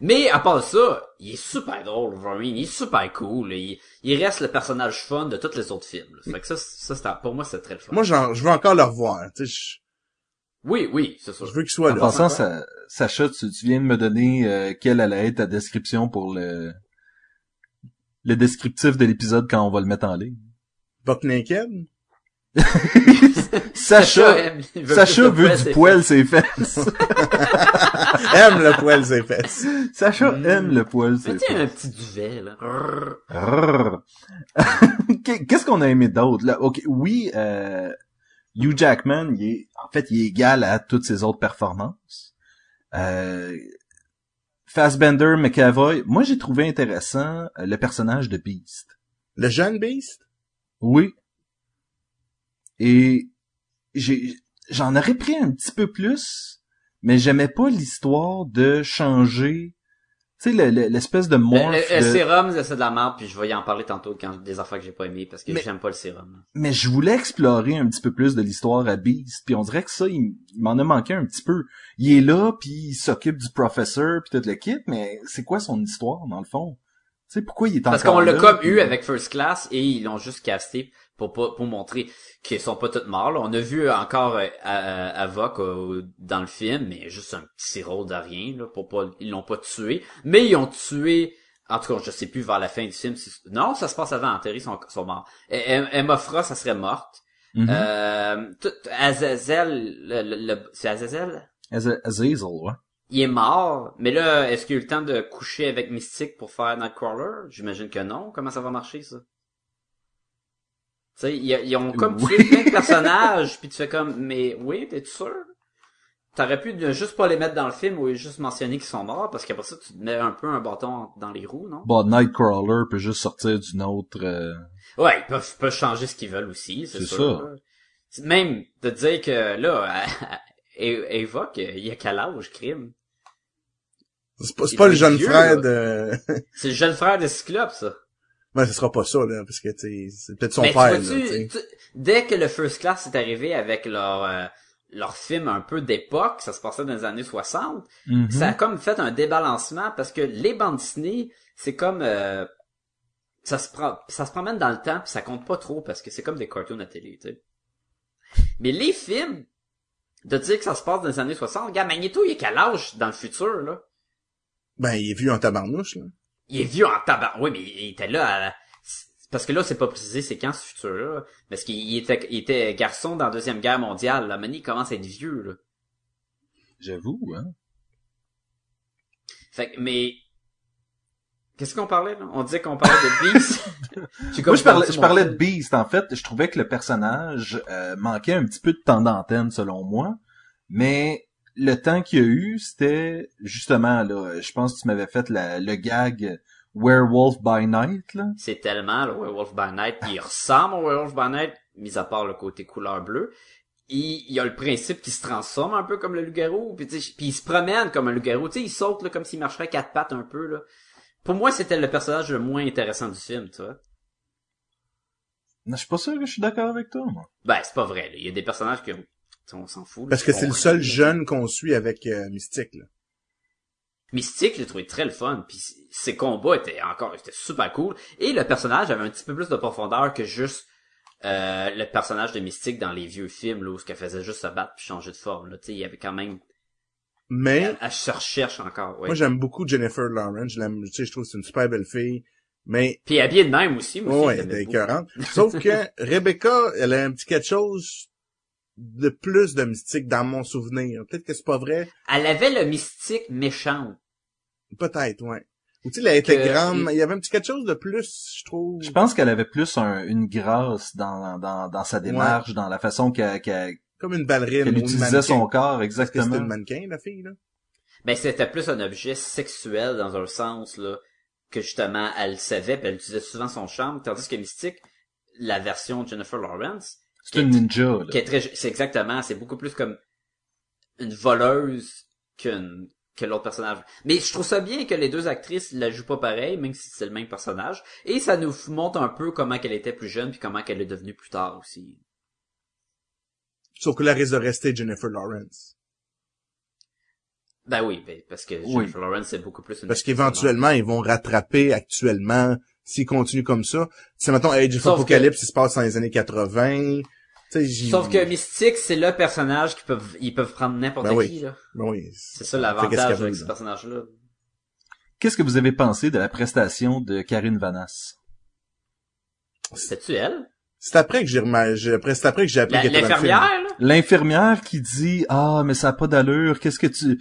Mais, à part ça, il est super drôle, Wolverine. Il est super cool. Il, il reste le personnage fun de tous les autres films. là. Fait que ça, ça pour moi, c'est très le fun. Moi, je veux encore le revoir. Tu sais, je, oui, oui, c'est ça. je veux qu'il soit En là. passant, ça, Sacha, tu, tu viens de me donner euh, quelle allait être ta description pour le le descriptif de l'épisode quand on va le mettre en ligne. Buck Naked? (laughs) Sacha, Sacha veut du poil ses fesses. (laughs) Aime le poil ses fesses. Sacha Mm. aime le poil fesses. ses fesses. un petit duvet, là. (laughs) Qu'est-ce qu'on a aimé d'autre? Là Ok, oui, euh, Hugh Jackman, il est, en fait, il est égal à toutes ses autres performances. Euh, Fassbender, McAvoy, moi j'ai trouvé intéressant euh, le personnage de Beast. Le jeune Beast? Oui. Et j'ai, j'en aurais pris un petit peu plus, mais j'aimais pas l'histoire de changer, tu sais, le- le- l'espèce de Le, morph. le- le de- sérum, c'est de la merde, puis je vais y en parler tantôt quand des affaires que j'ai pas aimées, parce que j'aime pas le sérum. mais je voulais explorer un petit peu plus de l'histoire à Beast, puis on dirait que ça, il, il m'en a manqué un petit peu. Il est là, puis il s'occupe du professeur, puis toute l'équipe, mais c'est quoi son histoire, dans le fond? Tu sais, pourquoi il est Parce encore qu'on l'a comme eu avec First Class et ils l'ont juste casté pour pas pour montrer qu'ils sont pas tous morts. là. On a vu encore euh, Avoc euh, dans le film, mais juste un petit rôle de rien là, pour pas ils l'ont pas tué, mais ils ont tué en tout cas, je sais plus vers la fin du film. si- Non, ça se passe avant. Terry sont, sont morts. Emma Frost, ça serait morte. Mhm. Euh, tout- Azazel, le, le- le- c'est Azazel? Azazel, ouais. Il est mort, mais là, est-ce qu'il a eu le temps de coucher avec Mystique pour faire Nightcrawler? J'imagine que non. Comment ça va marcher, ça? Tu sais, ils, ils ont comme Oui. tué plein de personnages, puis tu fais comme, mais oui, t'es sûr? T'aurais pu ne juste pas les mettre dans le film ou juste mentionner qu'ils sont morts, parce qu'après ça, tu te mets un peu un bâton dans les roues, non? Bon, Nightcrawler peut juste sortir d'une autre... euh, Ouais, ils peuvent, peuvent changer ce qu'ils veulent aussi, c'est C'est sûr. ça. Même de dire que là, (laughs) Eva, il y a quel âge, crime? C'est pas, pas le jeune vieux, frère là. de... C'est le jeune frère de Cyclope, ça. Ben, ce sera pas ça, là, parce que, tu sais, c'est peut-être son Mais tu père, là, tu sais. tu- dès que le First Class est arrivé avec leur euh, leur film un peu d'époque, ça se passait dans les années 60, mhm. ça a comme fait un débalancement parce que les bandes Disney, c'est comme euh, ça se prend ça se promène dans le temps puis ça compte pas trop parce que c'est comme des cartoons à télé, tu sais. Mais les films de dire que ça se passe dans les années 60, regarde Magneto, il est quel âge dans le futur là? Ben, il est vu en tabarnouche, là. Il est vieux en tabac. Oui, mais il était là à la- Parce que là, c'est pas précisé c'est quand ce futur-là. Parce qu'il il était, il était garçon dans la Deuxième Guerre mondiale. Là, Manny commence à être vieux, là. J'avoue, hein. Fait que, mais... Qu'est-ce qu'on parlait, là? On disait qu'on parlait de Beast. (laughs) Moi, je parlais, je parlais de. Beast. En fait, je trouvais que le personnage euh, manquait un petit peu de temps d'antenne, selon moi. Mais le temps qu'il y a eu, c'était justement, là, je pense que tu m'avais fait la- le gag Werewolf by Night, là. C'est tellement, le Werewolf by Night. Il ressemble au Werewolf by Night, mis à part le côté couleur bleue. Il, il y a le principe qu'il se transforme un peu comme le loup-garou, puis, puis il se promène comme un loup-garou. Tu sais, il saute là, comme s'il marcherait à quatre pattes un peu. là. Pour moi, c'était le personnage le moins intéressant du film, tu vois. Non, Je suis pas sûr que je suis d'accord avec toi, moi. Ben, c'est pas vrai. là. Il y a des personnages qui ont... On s'en fout. là, Parce que c'est le seul jeune qu'on suit avec euh, Mystique, là. Mystique, je l'ai trouvé très le fun. Puis ses combats étaient encore étaient super cool. Et le personnage avait un petit peu plus de profondeur que juste euh, le personnage de Mystique dans les vieux films, là, où ce qu'elle faisait juste se battre puis changer de forme. Là. Tu sais, il y avait quand même... Mais, Elle, elle se recherche encore, ouais. moi, j'aime beaucoup Jennifer Lawrence. Je l'aime, tu sais, je trouve que c'est une super belle fille. Mais, Puis habillée de même aussi, moi aussi, ouais, elle. Sauf que (laughs) Rebecca, elle a un petit quelque chose de plus de mystique dans mon souvenir. Peut-être que c'est pas vrai. Elle avait le mystique méchant. Peut-être, ouais. Ou tu sais, elle était Que- grande, il y avait un petit quelque chose de plus, je trouve. Je pense qu'elle avait plus un- une grâce dans, dans, dans sa démarche, dans la façon qu'elle qu'elle- Comme une ballerine qu'elle ou une utilisait mannequin. son corps, que c'était exactement. une mannequin, la fille, là? Ben, c'était plus un objet sexuel dans un sens, là, que justement, elle le savait, puis elle utilisait souvent son charme, tandis que Mystique, la version de Jennifer Lawrence, C'est une ninja, qui là. est très, c'est exactement, c'est beaucoup plus comme une voleuse qu'une, que l'autre personnage. Mais je trouve ça bien que les deux actrices la jouent pas pareil, même si c'est le même personnage. Et ça nous montre un peu comment qu'elle était plus jeune, puis comment qu'elle est devenue plus tard aussi. Sauf que là, risque de rester Jennifer Lawrence. Ben oui, ben, parce que Oui. Jennifer Lawrence, c'est beaucoup plus une Parce qu'éventuellement, ils vont rattraper actuellement, s'ils continuent comme ça. C'est mettons, Age of Apocalypse, il se passe dans les années 80. Sauf que Mystique, c'est le personnage qui peuvent, ils peuvent prendre n'importe Ben oui. qui, là. Ben oui. C'est ça l'avantage avec ce là? personnage-là. Qu'est-ce que vous avez pensé de la prestation de Karine Vanasse? C'est-tu elle? C'est après que j'ai après, c'est après que j'ai appris. L'infirmière, là? L'infirmière qui dit ah mais ça a pas d'allure qu'est-ce que tu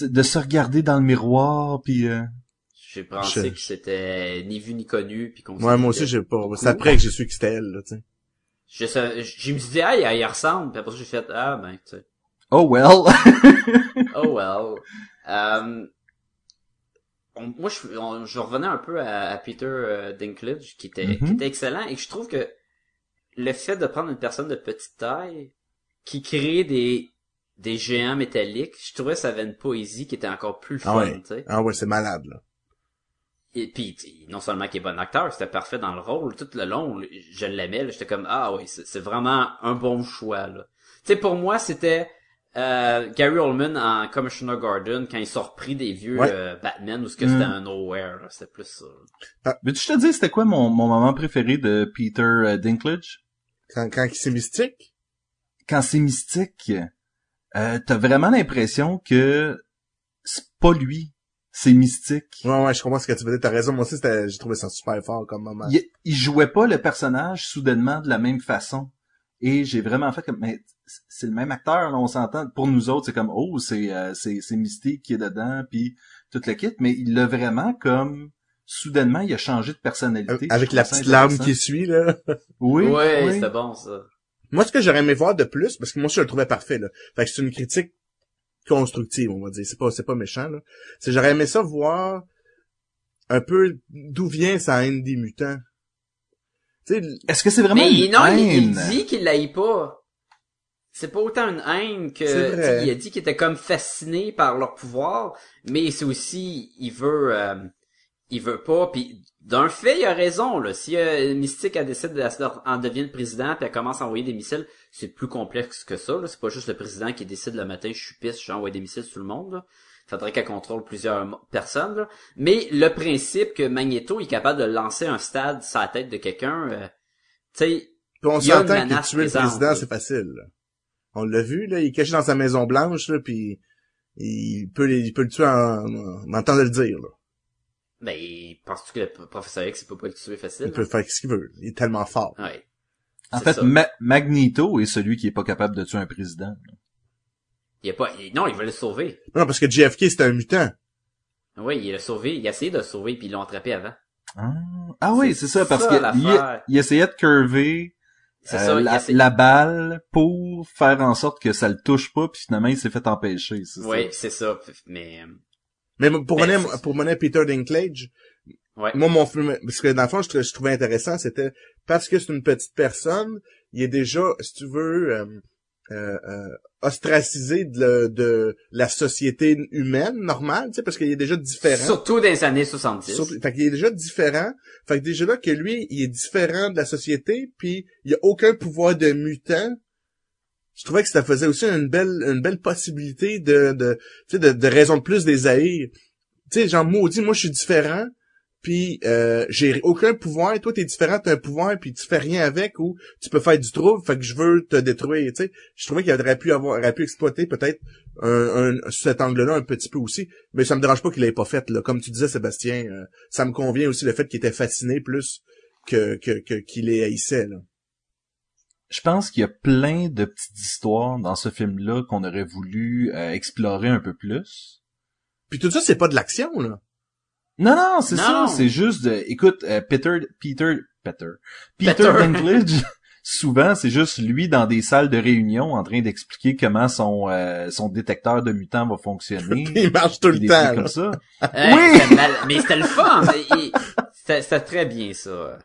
de se regarder dans le miroir puis euh, J'ai pensé Je- que c'était ni vu ni connu, puis qu'on Ouais, moi aussi, j'ai pas, c'est après que j'ai su que c'était elle, là, tu sais. Je, sais- je me suis dit, ah, il, il ressemble, puis après ça, j'ai fait, ah, ben, tu sais. oh well (laughs) Oh well. Euh, on- moi, je, on- je revenais un peu à, à Peter euh, Dinklage, qui était, Mhm. qui était excellent, et je trouve que le fait de prendre une personne de petite taille, qui crée des, des géants métalliques, je trouvais que ça avait une poésie qui était encore plus Ah fun, ouais. tu sais. Ah ouais, c'est malade, là. Et puis, tu sais, non seulement qu'il est bon acteur, c'était parfait dans le rôle. Tout le long, je l'aimais. là, J'étais comme, ah oui, c'est c'est vraiment un bon choix. là. Tu sais, pour moi, c'était euh, Gary Oldman en Commissioner Gordon quand ils sont repris des vieux Ouais. euh, Batman ou ce que Mm. c'était un nowhere, là, c'était plus ça. Veux-tu te dire c'était quoi mon, mon moment préféré de Peter euh, Dinklage? Quand, quand c'est mystique? Quand c'est mystique, euh, t'as vraiment l'impression que c'est pas lui, c'est mystique. Ouais, ouais, je comprends ce que tu veux dire. T'as raison. Moi aussi, c'était- j'ai trouvé ça super fort comme moment. il, il jouait pas le personnage soudainement de la même façon. Et j'ai vraiment fait comme, mais c'est le même acteur, là, on s'entend. Pour nous autres, c'est comme, oh, c'est euh, c'est c'est Mystique qui est dedans, puis tout le kit. Mais il l'a vraiment comme, soudainement, il a changé de personnalité. Avec Je la petite larme qui suit, là. (laughs) Oui, ouais, oui. c'était bon ça. Moi, ce que j'aurais aimé voir de plus, parce que moi, je le trouvais parfait, là. Fait que c'est une critique constructive, on va dire. C'est pas, c'est pas méchant, là. C'est, j'aurais aimé ça voir un peu d'où vient sa haine des mutants. Tu sais, Est-ce que c'est vraiment Mais une non, il, il haine? dit qu'il l'aille pas. C'est pas autant une haine que il a dit qu'il était comme fasciné par leur pouvoir, mais c'est aussi il veut euh, il veut pas puis d'un fait, il a raison là. Si euh, Mystique elle décide de en devient le président puis elle commence à envoyer des missiles, c'est plus complexe que ça là, c'est pas juste le président qui décide le matin je suis pisse, j'envoie des missiles sur tout le monde là. Faudrait qu'elle contrôle plusieurs personnes là. Mais le principe que Magneto est capable de lancer un stade sur la tête de quelqu'un euh, tu sais on s'entend que tuer le président, c'est facile. là. On l'a vu, là, il est caché dans sa maison blanche, là, puis il peut, il peut le tuer en, en, en temps de le dire. Là. Ben, penses-tu que le professeur X, il peut pas le tuer facile? Il peut faire ce qu'il veut. Il est tellement fort. Ouais. En fait. Ma- Magneto est celui qui est pas capable de tuer un président. Il a pas, il- non, il veut le sauver. Non, parce que JFK, c'était un mutant. Oui, il l'a sauvé, il a essayé de le sauver puis ils l'ont attrapé avant. Ah, Ah oui, c'est ça, parce l'affaire. il, il essayait de curver euh, ça, la, essaie- la balle pour faire en sorte que ça le touche pas, puis finalement il s'est fait empêcher. Oui, c'est ça. Mais, euh, Mais pour mener, pour mener Peter Dinklage, ouais. moi, mon film, parce que dans le fond, je, trou- je trouvais intéressant, c'était parce que c'est une petite personne, il est déjà, si tu veux, euh, euh, euh, ostracisé de, de la société humaine normale, tu sais, parce qu'il est déjà différent. Surtout dans les années 70. Surtout- fait qu'il est déjà différent. Fait que déjà là que lui, il est différent de la société, puis il a aucun pouvoir de mutant. Je trouvais que ça faisait aussi une belle, une belle possibilité de, de, de, de raison de plus des haïrs. Tu sais, genre maudit, moi je suis différent, puis euh, j'ai aucun pouvoir. Toi t'es différent, t'as un pouvoir, puis tu fais rien avec ou tu peux faire du trouble. Fait que je veux te détruire. Tu sais, je trouvais qu'il aurait pu avoir, aurait pu exploiter peut-être un, cet angle-là un petit peu aussi. Mais ça me dérange pas qu'il l'ait pas fait. Là. Comme tu disais, Sébastien, euh, ça me convient aussi le fait qu'il était fasciné plus que que que- qu'il les haïssait. Là. Je pense qu'il y a plein de petites histoires dans ce film-là qu'on aurait voulu euh, explorer un peu plus. Puis tout ça, c'est pas de l'action, là. Non, non, c'est ça, c'est juste de... Écoute, euh, Peter, Peter, Peter, Peter Peter. (laughs) Dinklage, souvent, c'est juste lui dans des salles de réunion en train d'expliquer comment son euh, son détecteur de mutants va fonctionner. (laughs) Il marche tout le des temps. comme ça. Hey, Oui! Mais c'était le fun. C'était très bien, ça.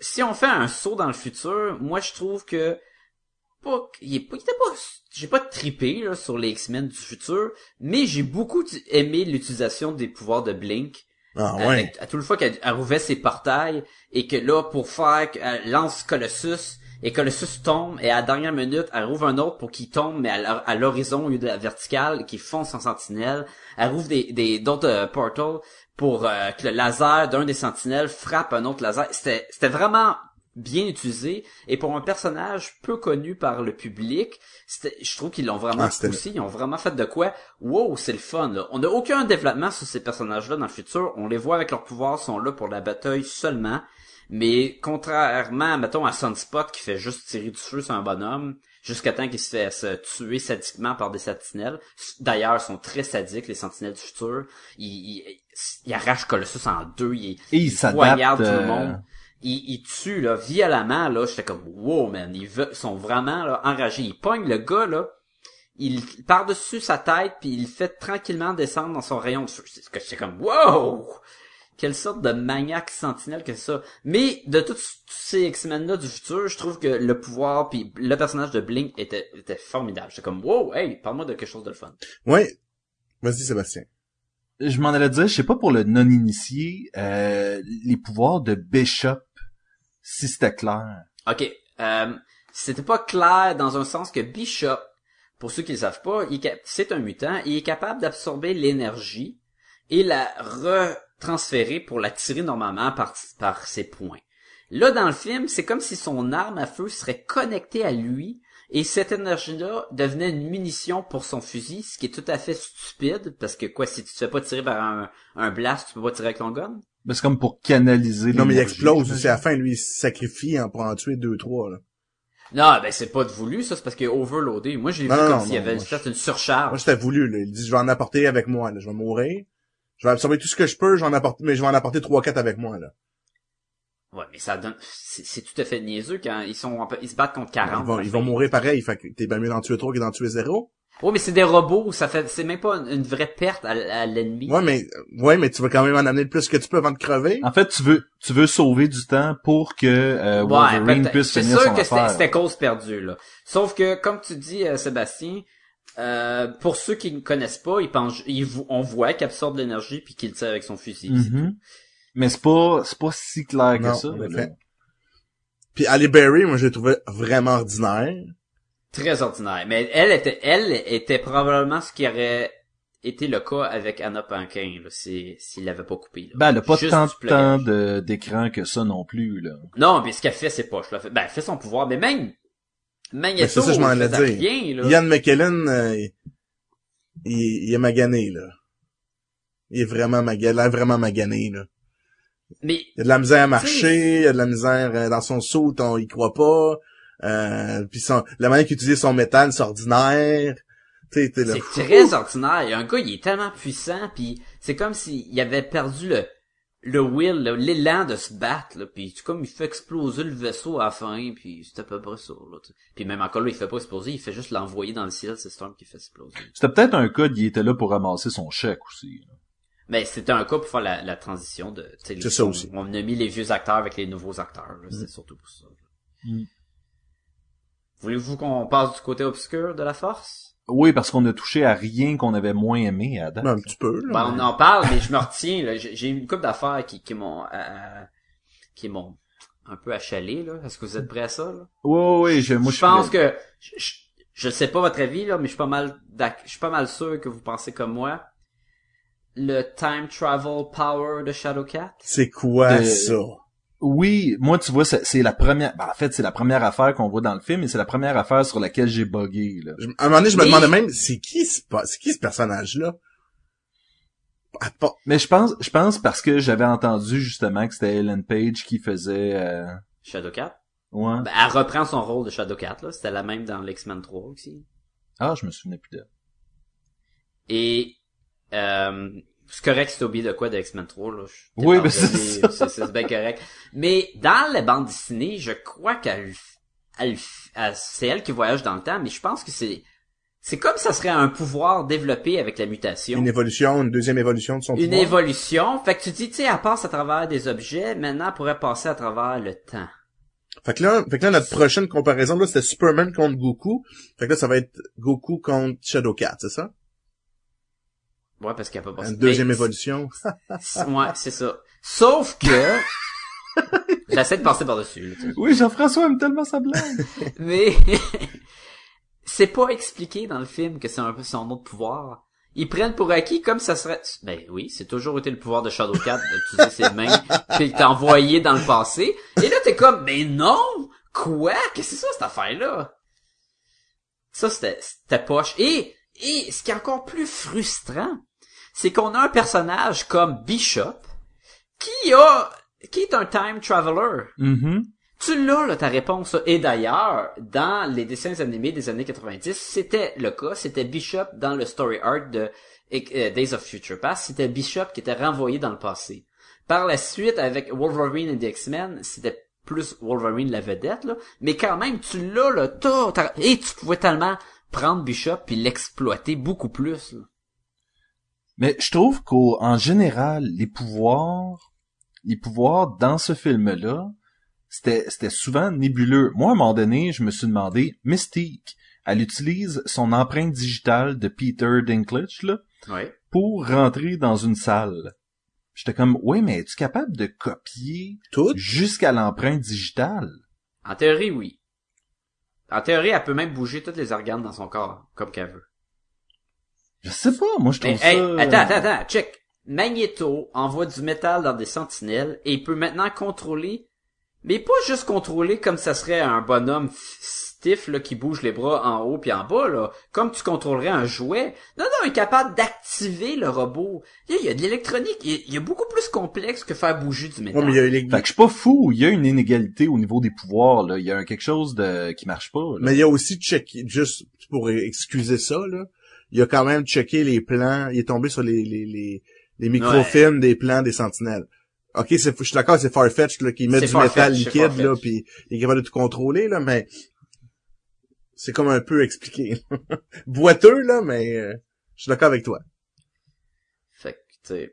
Si on fait un saut dans le futur, moi, je trouve que pas, il est pas, il était pas, j'ai pas trippé, là, sur les X-Men du futur, mais j'ai beaucoup aimé l'utilisation des pouvoirs de Blink. Ah ouais. Avec- à tout le fois qu'elle elle rouvrait ses portails, et que là, pour faire, qu'elle lance Colossus, et Colossus tombe, et à la dernière minute, elle rouvre un autre pour qu'il tombe, mais à l'hor- à l'horizon au lieu de la verticale, qui fonce en sentinelle. Elle rouvre des, des, d'autres euh, portals pour euh, que le laser d'un des sentinelles frappe un autre laser. C'était, c'était vraiment bien utilisé, et pour un personnage peu connu par le public, c'était, je trouve qu'ils l'ont vraiment Ah, poussé, ils ont vraiment fait de quoi, wow, c'est le fun, là. On n'a aucun développement sur ces personnages-là dans le futur, on les voit avec leurs pouvoirs, sont là pour la bataille seulement, mais contrairement, mettons, à Sunspot qui fait juste tirer du feu sur un bonhomme, jusqu'à temps qu'il se fait se tuer sadiquement par des sentinelles. D'ailleurs, ils sont très sadiques, les sentinelles du futur. Ils, ils, ils arrachent Colossus en deux, Et il poignardent s'adapte. tout le euh, monde. Ils, ils tuent, là, violemment, là. J'étais comme, wow, man. Ils ve- sont vraiment, là, enragés. Ils pognent le gars, là. Il par-dessus sa tête, puis il le fait tranquillement descendre dans son rayon de feu. C'est que j'étais comme, wow! Quelle sorte de maniaque sentinelle que ça. Mais de tous ces X-Men-là du futur, je trouve que le pouvoir puis le personnage de Blink était, était formidable. J'étais comme, wow, hey, parle-moi de quelque chose de le fun. Ouais. Vas-y, Sébastien. Je m'en allais dire, je sais pas pour le non-initié, euh, les pouvoirs de Bishop, si c'était clair. Ok, euh, c'était pas clair dans un sens que Bishop pour ceux qui le savent pas, c'est un mutant, il est capable d'absorber l'énergie et la retransférer pour la tirer normalement par, par ses poings. Là, dans le film, c'est comme si son arme à feu serait connectée à lui et cette énergie-là devenait une munition pour son fusil, ce qui est tout à fait stupide, parce que quoi, si tu te fais pas tirer par un, un blast, tu peux pas tirer avec ton gun? Ben, c'est comme pour canaliser Non, mais il explose aussi. À la fin, lui, il se sacrifie en pour en tuer deux, trois, là. Non, ben c'est pas de voulu, ça, c'est parce qu'il est overloadé. Moi, j'ai vu Non, comme s'il y avait moi, fait une Moi, surcharge. c'était voulu, là. Il dit, je vais en apporter avec moi, là. Je vais mourir. Je vais absorber tout ce que je peux, je vais en apporter, mais je vais en apporter trois, quatre avec moi, là. Ouais, mais ça donne, c'est c'est tout à fait niaiseux quand ils sont, ils se battent contre 40. Ils vont, ils vont mourir pareil. Fait que t'es bien mieux d'en tuer trois que d'en tuer zéro. Ouais, mais c'est des robots, ça fait, c'est même pas une, vraie perte à, à l'ennemi. Ouais, mais, ouais, mais tu vas quand même en amener le plus que tu peux avant de crever. En fait, tu veux, tu veux sauver du temps pour que euh, Wolverine peut-être. puisse c'est finir sûr son que c'était affaire. c'était cause perdue, là. Sauf que, comme tu dis, euh, Sébastien, euh, pour ceux qui ne connaissent pas, ils pensent, ils, on voit qu'il absorbe de l'énergie puis qu'il le tire avec son fusil. c'est Mhm. Mais c'est pas, c'est pas si clair que ça. en effet. Puis Halle Berry, moi, je l'ai trouvé vraiment ordinaire. Très ordinaire. Mais elle était, elle était probablement ce qui aurait été le cas avec Anna Paquin, là, si, s'il l'avait pas coupé, là. Ben, elle a pas Juste tant du de d'écran que ça non plus, là. Non, mais ce qu'elle fait, c'est poche, là. Ben, elle fait son pouvoir, mais même, Magneto, Ben, c'est ça, je m'en rien, là. Ian McKellen, euh, il, il est magané, là. Il est vraiment magané, il a l'air vraiment magané, là. Mais, Il a de la misère à marcher, il a de la misère euh, dans son saut, on y croit pas. Euh, puis son, la manière qu'il utilise son métal, c'est ordinaire. C'est très ordinaire. Il y a un gars, il est tellement puissant, puis c'est comme s'il avait perdu le, le will, l'élan de se battre, là, puis c'est comme il fait exploser le vaisseau à la fin, puis c'est à peu près ça, là. Puis même encore là, il fait pas exploser, il fait juste l'envoyer dans le ciel, c'est Storm qui fait exploser. C'était peut-être un code, il était là pour ramasser son chèque aussi. là. Mais c'était un cas pour faire la, la transition de, tu sais, les- C'est ça on- aussi. On a mis les vieux acteurs avec les nouveaux acteurs, là, c'est surtout pour ça. là. Mm. Voulez-vous qu'on passe du côté obscur de la force? Oui, parce qu'on a touché à rien qu'on avait moins aimé à date. Ben, un petit peu, là. Ben, mais- on en parle, mais je me retiens. là. J'ai une couple d'affaires qui, qui m'ont euh, qui m'ont un peu achalé. là. Est-ce que vous êtes prêts à ça? Là? Ouais, ouais, je, moi, je je pense que je, je, je sais pas votre avis là, mais je suis pas mal je suis pas mal sûr que vous pensez comme moi. Le time travel power de Shadowcat. C'est quoi de- ça? Oui, moi, tu vois, c'est la première, ben, en fait, c'est la première affaire qu'on voit dans le film et c'est la première affaire sur laquelle j'ai buggé, là. Je- à un moment donné, je me Mais- demandais même, c'est qui ce, c'est qui ce personnage-là? À part- Mais je pense, je pense parce que j'avais entendu justement que c'était Ellen Page qui faisait, euh, Shadowcat. ouais. Ben, elle reprend son rôle de Shadowcat. là. C'était la même dans l'X-Men 3 aussi. Ah, je me souvenais plus d'elle. Et euh, c'est correct si t'as oublié de quoi de X-Men 3, là. Je Oui, ben, c'est ça. c'est bien correct. Mais dans la bande dessinée, je crois qu'elle, elle, elle- c'est elle qui voyage dans le temps, mais je pense que c'est, c'est comme ça serait un pouvoir développé avec la mutation. Une évolution, une deuxième évolution de son Une pouvoir. évolution. Fait que tu dis, tu sais, elle passe à travers des objets, maintenant elle pourrait passer à travers le temps. Fait que là, fait que là, notre prochaine comparaison, là, c'était Superman contre Goku. Fait que là, ça va être Goku contre Shadowcat, c'est ça? Ouais, parce qu'elle peut passer. Une deuxième Mais- évolution. Ouais, c'est ça. Sauf que, (laughs) j'essaie de passer par-dessus. Oui, Jean-François aime tellement sa blague. (laughs) Mais (laughs) c'est pas expliqué dans le film que c'est un peu son autre pouvoir. Ils prennent pour acquis comme ça serait... Ben oui, c'est toujours été le pouvoir de Shadowcat d'utiliser ses mains puis t'envoyer dans le passé. Et là, t'es comme, mais non! Quoi? Qu'est-ce que c'est ça, cette affaire-là? Ça, c'était c'était poche. Et, et ce qui est encore plus frustrant, c'est qu'on a un personnage comme Bishop qui a... qui est un time traveler. Mhm. Tu l'as, là, ta réponse. Et d'ailleurs, dans les dessins animés des années 90, c'était le cas. C'était Bishop dans le story arc de euh, Days of Future Past. C'était Bishop qui était renvoyé dans le passé. Par la suite, avec Wolverine et the X-Men, c'était plus Wolverine la vedette, là. Mais quand même, tu l'as, là, t'as- et tu pouvais tellement prendre Bishop puis l'exploiter beaucoup plus, là. Mais je trouve qu'en général, les pouvoirs, les pouvoirs dans ce film-là, c'était, c'était souvent nébuleux. Moi, à un moment donné, je me suis demandé, Mystique, elle utilise son empreinte digitale de Peter Dinklage, là, Ouais. pour rentrer dans une salle. J'étais comme, oui, mais es-tu capable de copier Tout? jusqu'à l'empreinte digitale? En théorie, oui. En théorie, elle peut même bouger tous les organes dans son corps, comme qu'elle veut. Je sais pas, moi je trouve Mais, ça... hey, attends, attends, attends, check. Magneto envoie du métal dans des sentinelles et il peut maintenant contrôler, mais pas juste contrôler comme ça serait un bonhomme f- stiff là, qui bouge les bras en haut puis en bas là, comme tu contrôlerais un jouet. Non, non, il est capable d'activer le robot. Il y a, de l'électronique, il y a, beaucoup plus complexe que faire bouger du métal. Ouais, mais il y a les- Fait que je suis pas fou, il y a une inégalité au niveau des pouvoirs, là. Il y a quelque chose de qui marche pas, là. Mais il y a aussi checké, juste pour excuser ça, là, il a quand même checké les plans, il est tombé sur les, les, les, les microfilms des plans des sentinelles. Ok, c'est, je suis d'accord, c'est Farfetch, là, qui met du métal liquide, là, puis il est capable de tout contrôler, là, mais c'est comme un peu expliqué. (laughs) Boiteux, là, mais euh, je suis d'accord avec toi. Fait que, tu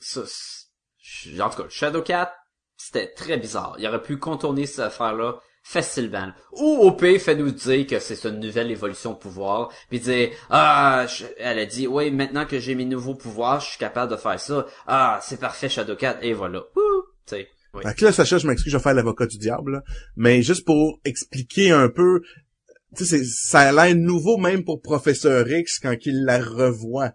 sais, en tout cas, Shadowcat, c'était très bizarre. Il aurait pu contourner cette affaire-là facilement. Ou au pire, fait nous dire que c'est une nouvelle évolution de pouvoir, puis dire, ah, elle a dit, oui, maintenant que j'ai mes nouveaux pouvoirs, je suis capable de faire ça. Ah, c'est parfait, Shadowcat, et voilà. Ouh, tu sais, oui. Là, Sacha, je m'excuse, je vais faire l'avocat du diable, là. mais juste pour expliquer un peu, tu sais, ça a l'air nouveau même pour Professeur X quand il la revoit.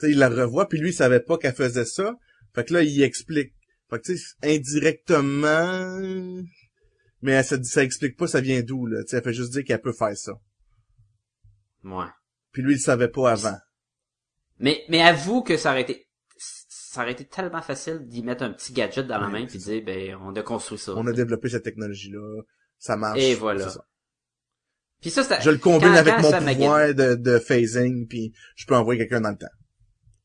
Tu il la revoit, puis lui, il savait pas qu'elle faisait ça. Fait que là, il explique. Fait que, tu sais, indirectement... Mais ça, ça explique pas ça vient d'où, là. Tu sais, elle fait juste dire qu'elle peut faire ça. Ouais. Puis lui, il savait pas avant. Mais, mais avoue que ça aurait été, ça aurait été tellement facile d'y mettre un petit gadget dans la main puis de dire, ben, on a construit ça. On a développé cette technologie-là. Ça marche. Et voilà. Puis ça, ça, Je le combine quand- avec quand mon pouvoir de, de phasing, puis je peux envoyer quelqu'un dans le temps.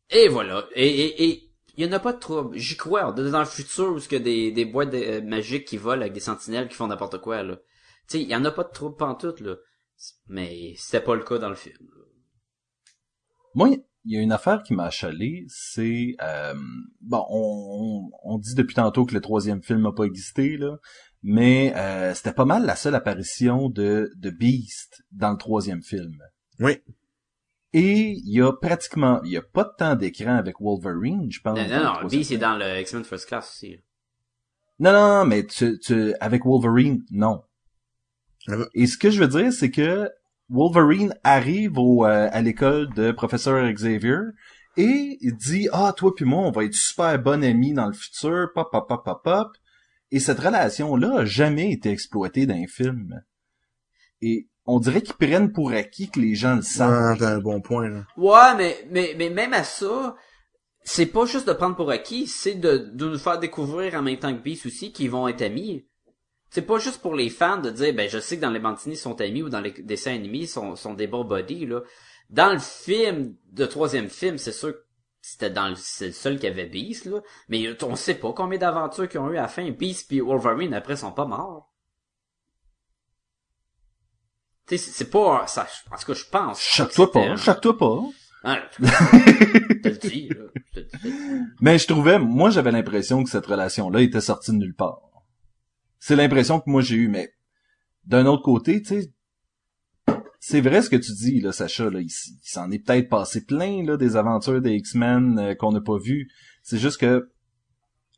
Et voilà. Et, et, et, il y en a pas de trouble. J'y crois. On est dans le futur où il y a des, des boîtes de- euh, magiques qui volent avec des sentinelles qui font n'importe quoi, là. Tu sais, il y en a pas de trouble pantoute, là. Mais c'était pas le cas dans le film. Moi, il y a une affaire qui m'a achalé, c'est... euh, bon, on, on dit depuis tantôt que le troisième film n'a pas existé, là, mais euh, c'était pas mal la seule apparition de, de Beast dans le troisième film. Oui. Et il y a pratiquement... Il y a pas de temps d'écran avec Wolverine, je pense. Non, non, non. Lui, c'est dans le X-Men First Class aussi. Non, non, mais tu, tu, avec Wolverine, non. Et ce que je veux dire, c'est que Wolverine arrive au, euh, à l'école de professeur Xavier et il dit ah toi puis moi on va être super bon amis dans le futur pop pop pop pop pop et cette relation là a jamais été exploitée dans un film et on dirait qu'ils prennent pour acquis que les gens le Ah, savent t'as un bon point, là. Ouais, mais, mais, mais même à ça, c'est pas juste de prendre pour acquis, c'est de, de nous faire découvrir en même temps que Beast aussi qu'ils vont être amis. C'est pas juste pour les fans de dire, ben, je sais que dans les Bantini sont amis ou dans les dessins animés sont, sont des bons buddies, là. Dans le film, de troisième film, c'est sûr que c'était dans le, c'est le seul qui avait Beast, là. Mais on sait pas combien d'aventures qu'ils ont eu à la fin. Beast puis Wolverine, après, sont pas morts. Tu sais, c'est- pas, ça, en tout cas, je pense. choque-toi pas choque-toi pas Hein, je te (laughs) le dis, là. Je te le dis. mais je trouvais moi j'avais l'impression que cette relation là était sortie de nulle part c'est l'impression que moi j'ai eu mais d'un autre côté tu sais c'est vrai ce que tu dis là Sacha là il, s- il s'en est peut-être passé plein là des aventures des X-Men euh, qu'on n'a pas vues c'est juste que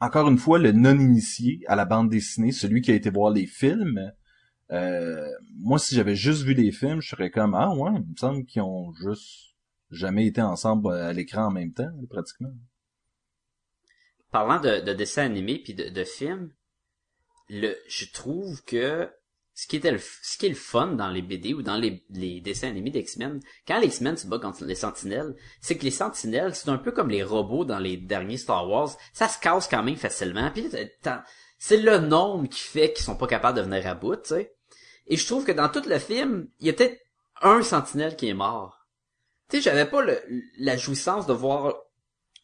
encore une fois le non initié à la bande dessinée celui qui a été voir les films euh, moi si j'avais juste vu les films je serais comme ah ouais il me semble qu'ils ont juste jamais été ensemble euh, à l'écran en même temps pratiquement Parlant de, de dessins animés puis de, films, le, je trouve que ce qui le, ce qui est le fun dans les BD ou dans les, dessins animés d'X-Men, quand les X-Men se battent contre les Sentinelles, c'est que les Sentinelles, c'est un peu comme les robots dans les derniers Star Wars, ça se casse quand même facilement, puis c'est le nombre qui fait qu'ils sont pas capables de venir à bout, tu sais. Et je trouve que dans tout le film, il y a peut-être un Sentinelle qui est mort. Tu sais, j'avais pas le, la jouissance de voir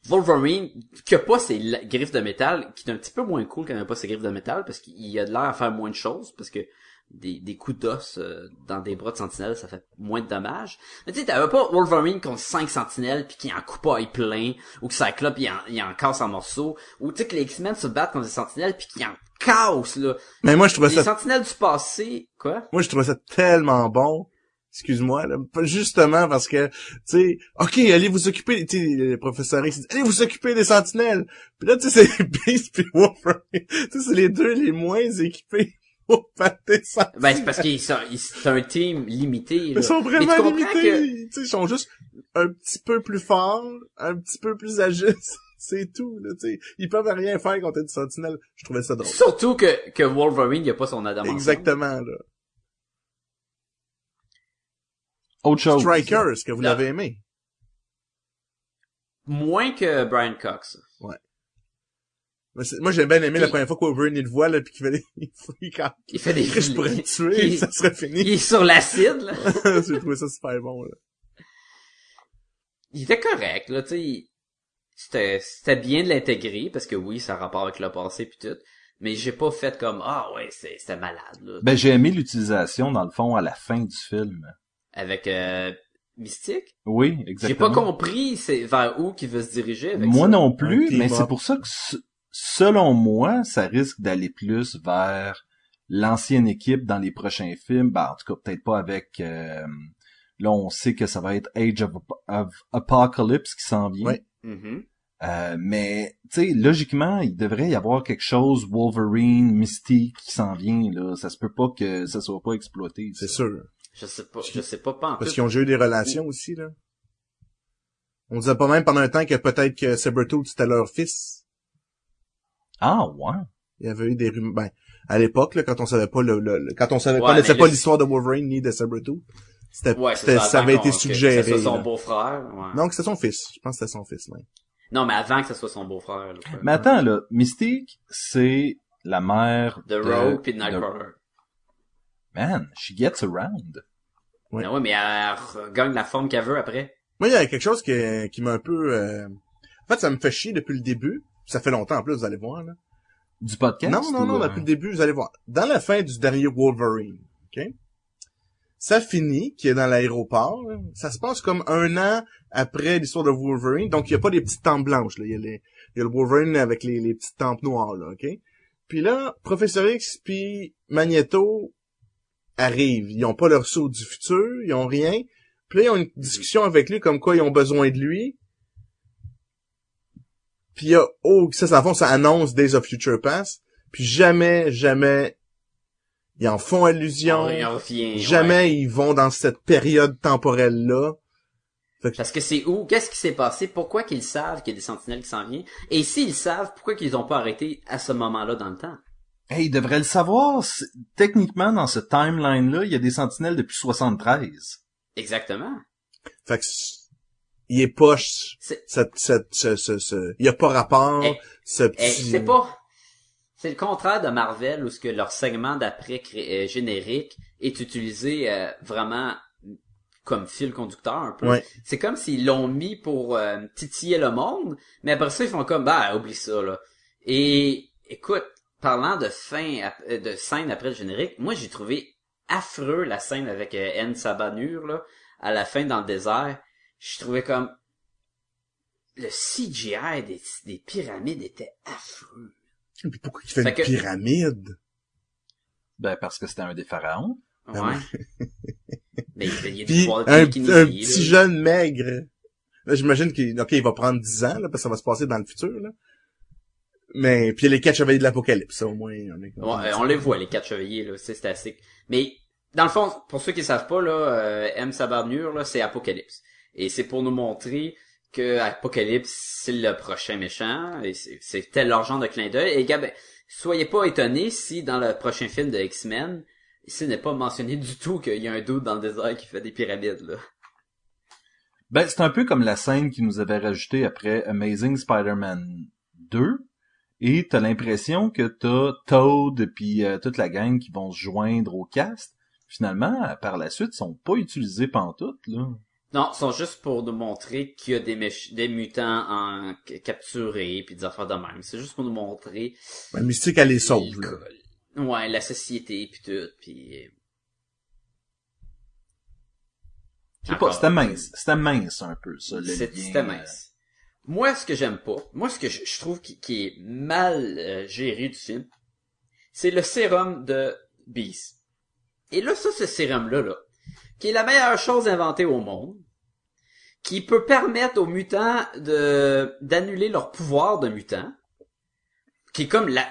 Wolverine qui a pas ses griffes de métal, qui est un petit peu moins cool quand il a pas ses griffes de métal parce qu'il a de l'air à faire moins de choses parce que des, des coups d'os euh, dans des bras de sentinelle, ça fait moins de dommages. Mais tu sais, t'avais pas Wolverine contre 5 sentinelles puis qui en coupe à plein ou que Cyclope il en, il en casse en morceaux ou tu sais que les X-Men se battent contre des sentinelles puis qui en cassent là. Mais moi, je trouvais Les ça, sentinelles du passé, quoi? Moi, je trouvais ça tellement bon. Excuse-moi, Justement parce que, tu sais, OK, allez vous occuper, tu sais, le professeur X allez vous occuper des sentinelles. Puis là, tu sais, c'est (laughs) Beast puis Wolverine. Tu sais, c'est les deux les moins équipés. pour des sentinelles. Ben, c'est parce qu'ils sont, c'est un team limité, là. Ils sont vraiment limités. que- Tu sais, ils sont juste un petit peu plus forts, un petit peu plus agiles. C'est tout, là, tu sais. Ils peuvent rien faire contre une sentinelle. Je trouvais ça drôle. Surtout que, que Wolverine, il a pas son adamantium. Exactement, là. Autre chose. Striker, est-ce que vous l'avez aimé? Moins que Brian Cox. C'est- Moi, j'ai bien aimé la première fois que Wolverine il le voit, là, pis qu'il fait des il (laughs) freak out. Il fait des... Je pourrais le tuer, il- ça serait fini. Il est sur l'acide, là. (laughs) j'ai trouvé ça super bon, là. Il était correct, là, tu sais. C'était, c'était bien de l'intégrer, parce que oui, ça a rapport avec le passé pis tout. Mais j'ai pas fait comme, ah ouais, c'est- c'était malade, là. Ben, j'ai aimé l'utilisation, dans le fond, à la fin du film. Avec, euh, Mystique? Oui, J'ai exactement. pas compris c'est vers où qu'il veut se diriger avec Moi ça. non plus, team mais c'est pour ça que, selon moi, ça risque d'aller plus vers l'ancienne équipe dans les prochains films. Ben, en tout cas, peut-être pas avec... euh, là, on sait que ça va être Age of, of Apocalypse qui s'en vient. Ouais. Mhm. Euh, mais, tu sais, logiquement, il devrait y avoir quelque chose Wolverine, Mystique qui s'en vient, là. Ça se peut pas que ça soit pas exploité. C'est sûr. Je sais pas, je sais pas, pas en Parce qu'ils ont déjà eu des relations aussi, là. On disait pas même pendant un temps que peut-être que Sabretooth c'était leur fils. Ah, ouais. Il y avait eu des rumeurs, ben, à l'époque, là, quand on savait pas le, le- le- quand on savait Ouais, pas, pas l'histoire de Wolverine ni de Sabretooth. C'était, Ouais, ça, avait été que- suggéré. Que ce soit son beau-frère, ouais. Non, que c'était son fils. Je pense que c'était son fils, même. Non, mais avant que ce soit son beau-frère, là. Mais attends, là, Mystique, c'est la mère De Rogue pis de Nightcrawler. Man, she gets around. Ouais. Ah ouais, mais elle gagne la forme qu'elle veut après. Moi, il y a quelque chose qui, qui m'a un peu, euh... en fait, ça me fait chier depuis le début. Ça fait longtemps en plus, vous allez voir, là. Du podcast? Non, non, non, ou, euh, depuis le début, vous allez voir. Dans la fin du dernier Wolverine, OK? Ça finit, qui est dans l'aéroport. Ça se passe comme un an après l'histoire de Wolverine. Donc, il n'y a pas des petites tempes blanches. Là. Il, y a le Wolverine avec les, petites tempes noires. Là, OK? Puis là, Professeur X puis Magneto arrivent. Ils ont pas leur saut du futur. Ils ont rien. Puis là, ils ont une discussion avec lui comme quoi ils ont besoin de lui. Puis il y a, oh, ça, ça annonce Days of Future Past. Puis jamais, jamais, ils en font allusion. On, on revient. jamais ouais. ils vont dans cette période temporelle-là. Parce que c'est où? Qu'est-ce qui s'est passé? Pourquoi qu'ils savent qu'il y a des sentinelles qui s'en viennent? Et s'ils savent, pourquoi qu'ils ont pas arrêté à ce moment-là dans le temps? Hey, il devrait le savoir. Techniquement, dans ce timeline-là, il y a des sentinelles depuis 73. Exactement. Fait que, il est poche, C'est, cette, cette, ce, ce, ce- il y a pas rapport, Eh, ce eh, petit... c'est pas, c'est le contraire de Marvel où ce que leur segment d'après euh, générique est utilisé euh, vraiment comme fil conducteur un peu. Ouais. C'est comme s'ils l'ont mis pour euh, titiller le monde, mais après ça ils font comme bah oublie ça là. Et écoute, parlant de fin de scène après le générique, moi j'ai trouvé affreux la scène avec N Sabanur là à la fin dans le désert. Je trouvais comme le CGI des, des pyramides était affreux. Puis pourquoi il fait, une que- pyramide? Ben, parce que c'était un des pharaons. Ouais. Mais (laughs) il y a des un, un là. petit jeune maigre. Là, j'imagine qu'il, ok, il va prendre 10 ans, là, parce que ça va se passer dans le futur, là. Mais, puis il y a les quatre chevaliers de l'apocalypse, ça, au moins. On, est- Ouais, on les voit, les quatre chevaliers, là, c'est c'est assez... Mais, dans le fond, pour ceux qui savent pas, là, euh, M. Sabarnure, là, c'est Apocalypse. Et c'est pour nous montrer que Apocalypse, c'est le prochain méchant, et c'était leur genre de clin d'œil. Et gars, soyez pas étonnés si, dans le prochain film de X-Men, ici n'est pas mentionné du tout qu'il y a un doute dans le désert qui fait des pyramides, là. Ben, c'est un peu comme la scène qu'ils nous avait rajoutée après Amazing Spider-Man 2. Et t'as l'impression que t'as Toad puis euh, toute la gang qui vont se joindre au cast. Finalement, par la suite, ils sont pas utilisés pantoute, là. Non, sont juste pour nous montrer qu'il y a des, des mutants en capturés puis des affaires de même. C'est juste pour nous montrer Ouais, Mystique, elle les sauve, là. ouais, la société puis tout puis Je sais pas, c'était mince. C'était mince un peu, ça, C'était euh, mince. Moi, ce que j'aime pas, moi, ce que je, je trouve qui, qui est mal euh, géré du film, c'est le sérum de Beast. Et là, ça, ce sérum-là, là, qui est la meilleure chose inventée au monde, qui peut permettre aux mutants de d'annuler leur pouvoir de mutant, qui est comme la,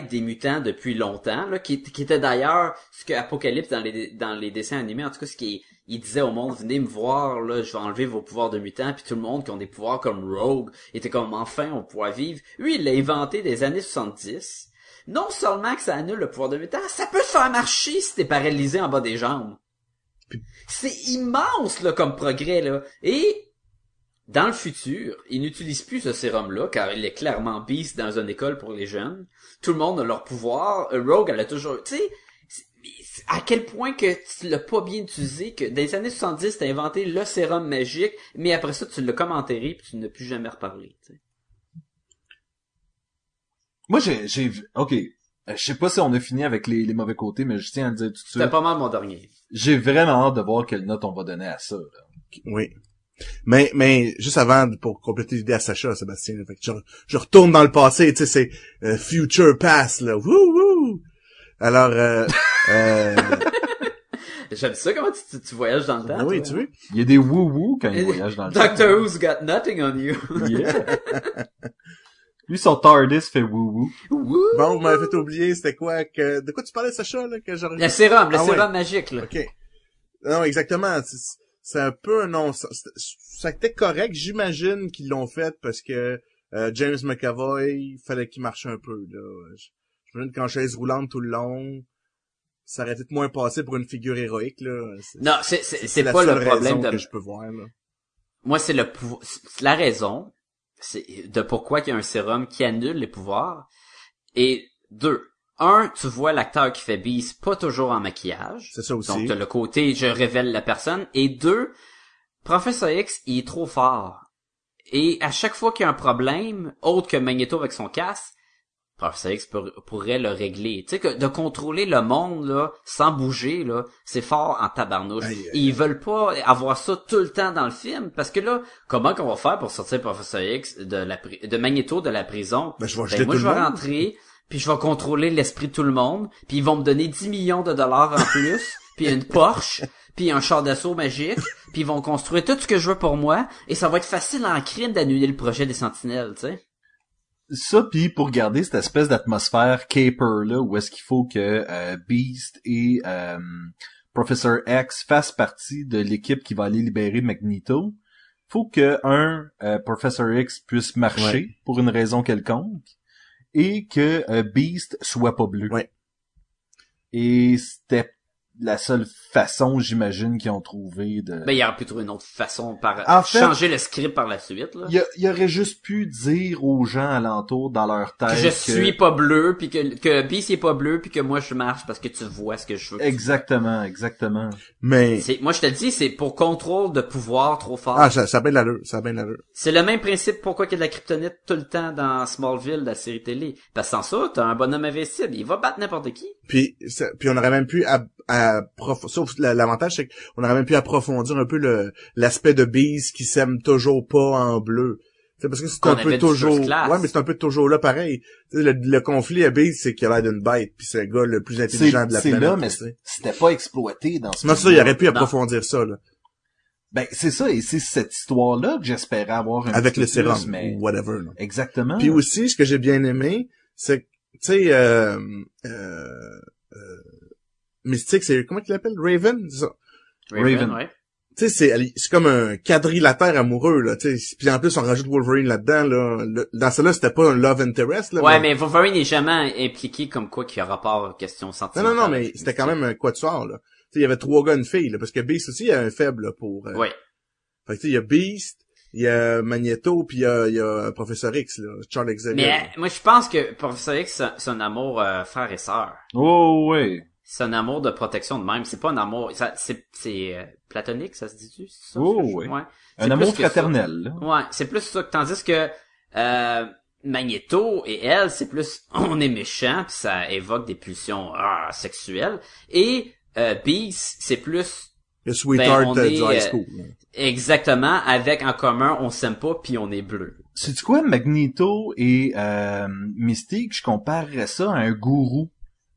des mutants depuis longtemps, là, qui, était d'ailleurs ce que Apocalypse dans les dessins animés, en tout cas ce qui il disait au monde venez me voir là, je vais enlever vos pouvoirs de mutants, puis tout le monde qui ont des pouvoirs comme Rogue était comme enfin on pourra vivre. Lui il l'a inventé des années 70. Non seulement que ça annule le pouvoir de mutant, ça peut te faire marcher si t'es paralysé en bas des jambes. C'est immense là comme progrès là. Et dans le futur, ils n'utilisent plus ce sérum-là, car il est clairement beast dans une école pour les jeunes. Tout le monde a leur pouvoir. Euh, Rogue, elle a toujours... Tu sais, à quel point que tu l'as pas bien utilisé, que dans les années 70, t'as inventé le sérum magique, mais après ça, tu l'as comme enterré, puis tu n'as plus jamais reparlé. Moi, j'ai, ok. Euh, Je sais pas si on a fini avec les, les mauvais côtés, mais je tiens à le dire tout de C'était suite. pas mal mon dernier. J'ai vraiment hâte de voir quelle note on va donner à ça. là. Oui. Mais, mais, juste avant, pour compléter l'idée à Sacha, Sébastien, là, fait que je, je retourne dans le passé, tu sais, c'est euh, Future Past, là. Wouh, wouh! Alors, euh, euh, (laughs) J'aime ça, comment tu, tu, tu voyages dans le temps. ah oui, toi, tu hein? veux? Il y a des wou-wou quand il voyage dans le temps. Doctor Who's got nothing on you. Yeah. (laughs) Lui, son TARDIS fait wou-wou. Wouh! Bon, vous m'avez fait oublier, c'était quoi que, de quoi tu parlais, Sacha, là, que je... Le sérum, le Ah ouais. sérum magique, là. Ok. Non, exactement. C'est- un peu un non. Ça été correct. J'imagine qu'ils l'ont fait parce que euh, James McAvoy, il fallait qu'il marche un peu. Là. Je- J'imagine qu'en chaise roulante tout le long, ça aurait peut-être moins passé pour une figure héroïque. Là. Non, c'est, c'est, c'est la pas seule le problème raison de... que je peux voir. Là. Moi, c'est le pouvoir, c'est la raison, de pourquoi il y a un sérum qui annule les pouvoirs. Et deux, un, tu vois l'acteur qui fait Beast pas toujours en maquillage. C'est ça aussi. Donc, t'as le côté, je révèle la personne. Et deux, Professor X, il est trop fort. Et à chaque fois qu'il y a un problème, autre que Magneto avec son casque, Professor X pour- pourrait le régler. Tu sais, que de contrôler le monde, là, sans bouger, là, c'est fort en tabarnouche. Aïe, aïe, Et Ils veulent pas avoir ça tout le temps dans le film, parce que là, comment qu'on va faire pour sortir Professor X de la de Magneto de la prison? Ben, je vais Ben, moi, je vais monde. rentrer, puis je vais contrôler l'esprit de tout le monde, puis ils vont me donner 10 millions de dollars en plus, (laughs) puis une Porsche, puis un char d'assaut magique, puis ils vont construire tout ce que je veux pour moi, et ça va être facile en crime d'annuler le projet des Sentinelles, tu sais. Ça, puis pour garder cette espèce d'atmosphère caper là, où est-ce qu'il faut que euh, Beast et euh, Professor X fassent partie de l'équipe qui va aller libérer Magneto, faut que un euh, Professor X puisse marcher Ouais. pour une raison quelconque et que euh, Beast soit pas bleu. Ouais. Et c'était la seule façon, j'imagine, qu'ils ont trouvé de. Ben, il aurait pu trouver une autre façon par En fait- changer le script par la suite, là. il, aurait juste pu dire aux gens alentour dans leur tête Que je suis pas bleu, puis que, que Beast est pas bleu, puis que moi je marche parce que tu vois ce que je veux. Exactement, exactement. Mais C'est, moi je te le dis, c'est pour contrôle de pouvoir trop fort. ah, ça, ça a bien l'allure. Ça a bien l'allure. C'est le même principe pourquoi il y a de la kryptonite tout le temps dans Smallville, la série télé. Parce que sans ça, t'as un bonhomme invincible, il va battre n'importe qui. Puis, ça- puis on aurait même pu à prof- sauf la- l'avantage c'est qu'on aurait même pu approfondir un peu le l'aspect de Beast qui s'aime toujours pas en bleu. C'est parce que c'est un peu toujours ouais mais c'est un peu toujours là pareil. Tu sais, Le, le conflit à Beast c'est qu'il a l'air d'une bête puis c'est le gars le plus C'est intelligent de la c'est planète. là, mais c'était pas exploité dans ce Non ça il aurait pu Non. approfondir ça là Ben, c'est ça, et c'est cette histoire-là que j'espérais avoir un avec petit le peu sérum plus, mais... ou whatever. là. Exactement. Puis aussi ce que j'ai bien aimé c'est que, tu sais euh, euh, Mystique c'est comment il l'appelle? Raven c'est ça? Raven. ouais. tu sais, c'est, c'est comme un quadrilatère amoureux, là, tu sais. Puis en plus, on rajoute Wolverine là-dedans, là. Le- dans celle-là, c'était pas un love interest, là. Ouais, mais Wolverine n'est jamais impliqué comme quoi qu'il y a rapport aux questions Non, sentimentales. non, non, mais c'était quand même un quatuor, là. Tu sais, il y avait trois gars, une fille, là. Parce que Beast aussi, il a un faible, là, pour... euh, Ouais. Fait que, tu sais, il y a Beast, il y a Magneto, puis il y a, il y a Professeur X, là. Charles Xavier. Mais moi, je pense que Professor X, c'est- c'est un amour euh, frère et sœur. Oh, ouais. C'est un amour de protection de même. C'est pas un amour... ça- C'est c'est, euh, platonique, ça se dit-tu? c'est ça, Oh, ouais. Un amour fraternel, là. Ouais, c'est plus ça. Tandis que euh, Magneto et elle, c'est plus (clears throat) on est méchant, puis ça évoque des pulsions ah, sexuelles. Et euh, Beast, c'est plus Le sweetheart Ben, on euh, est, du high school. exactement avec en commun, on s'aime pas, puis on est bleu. C'est quoi, Magneto et euh, Mystique, je comparerais ça à un gourou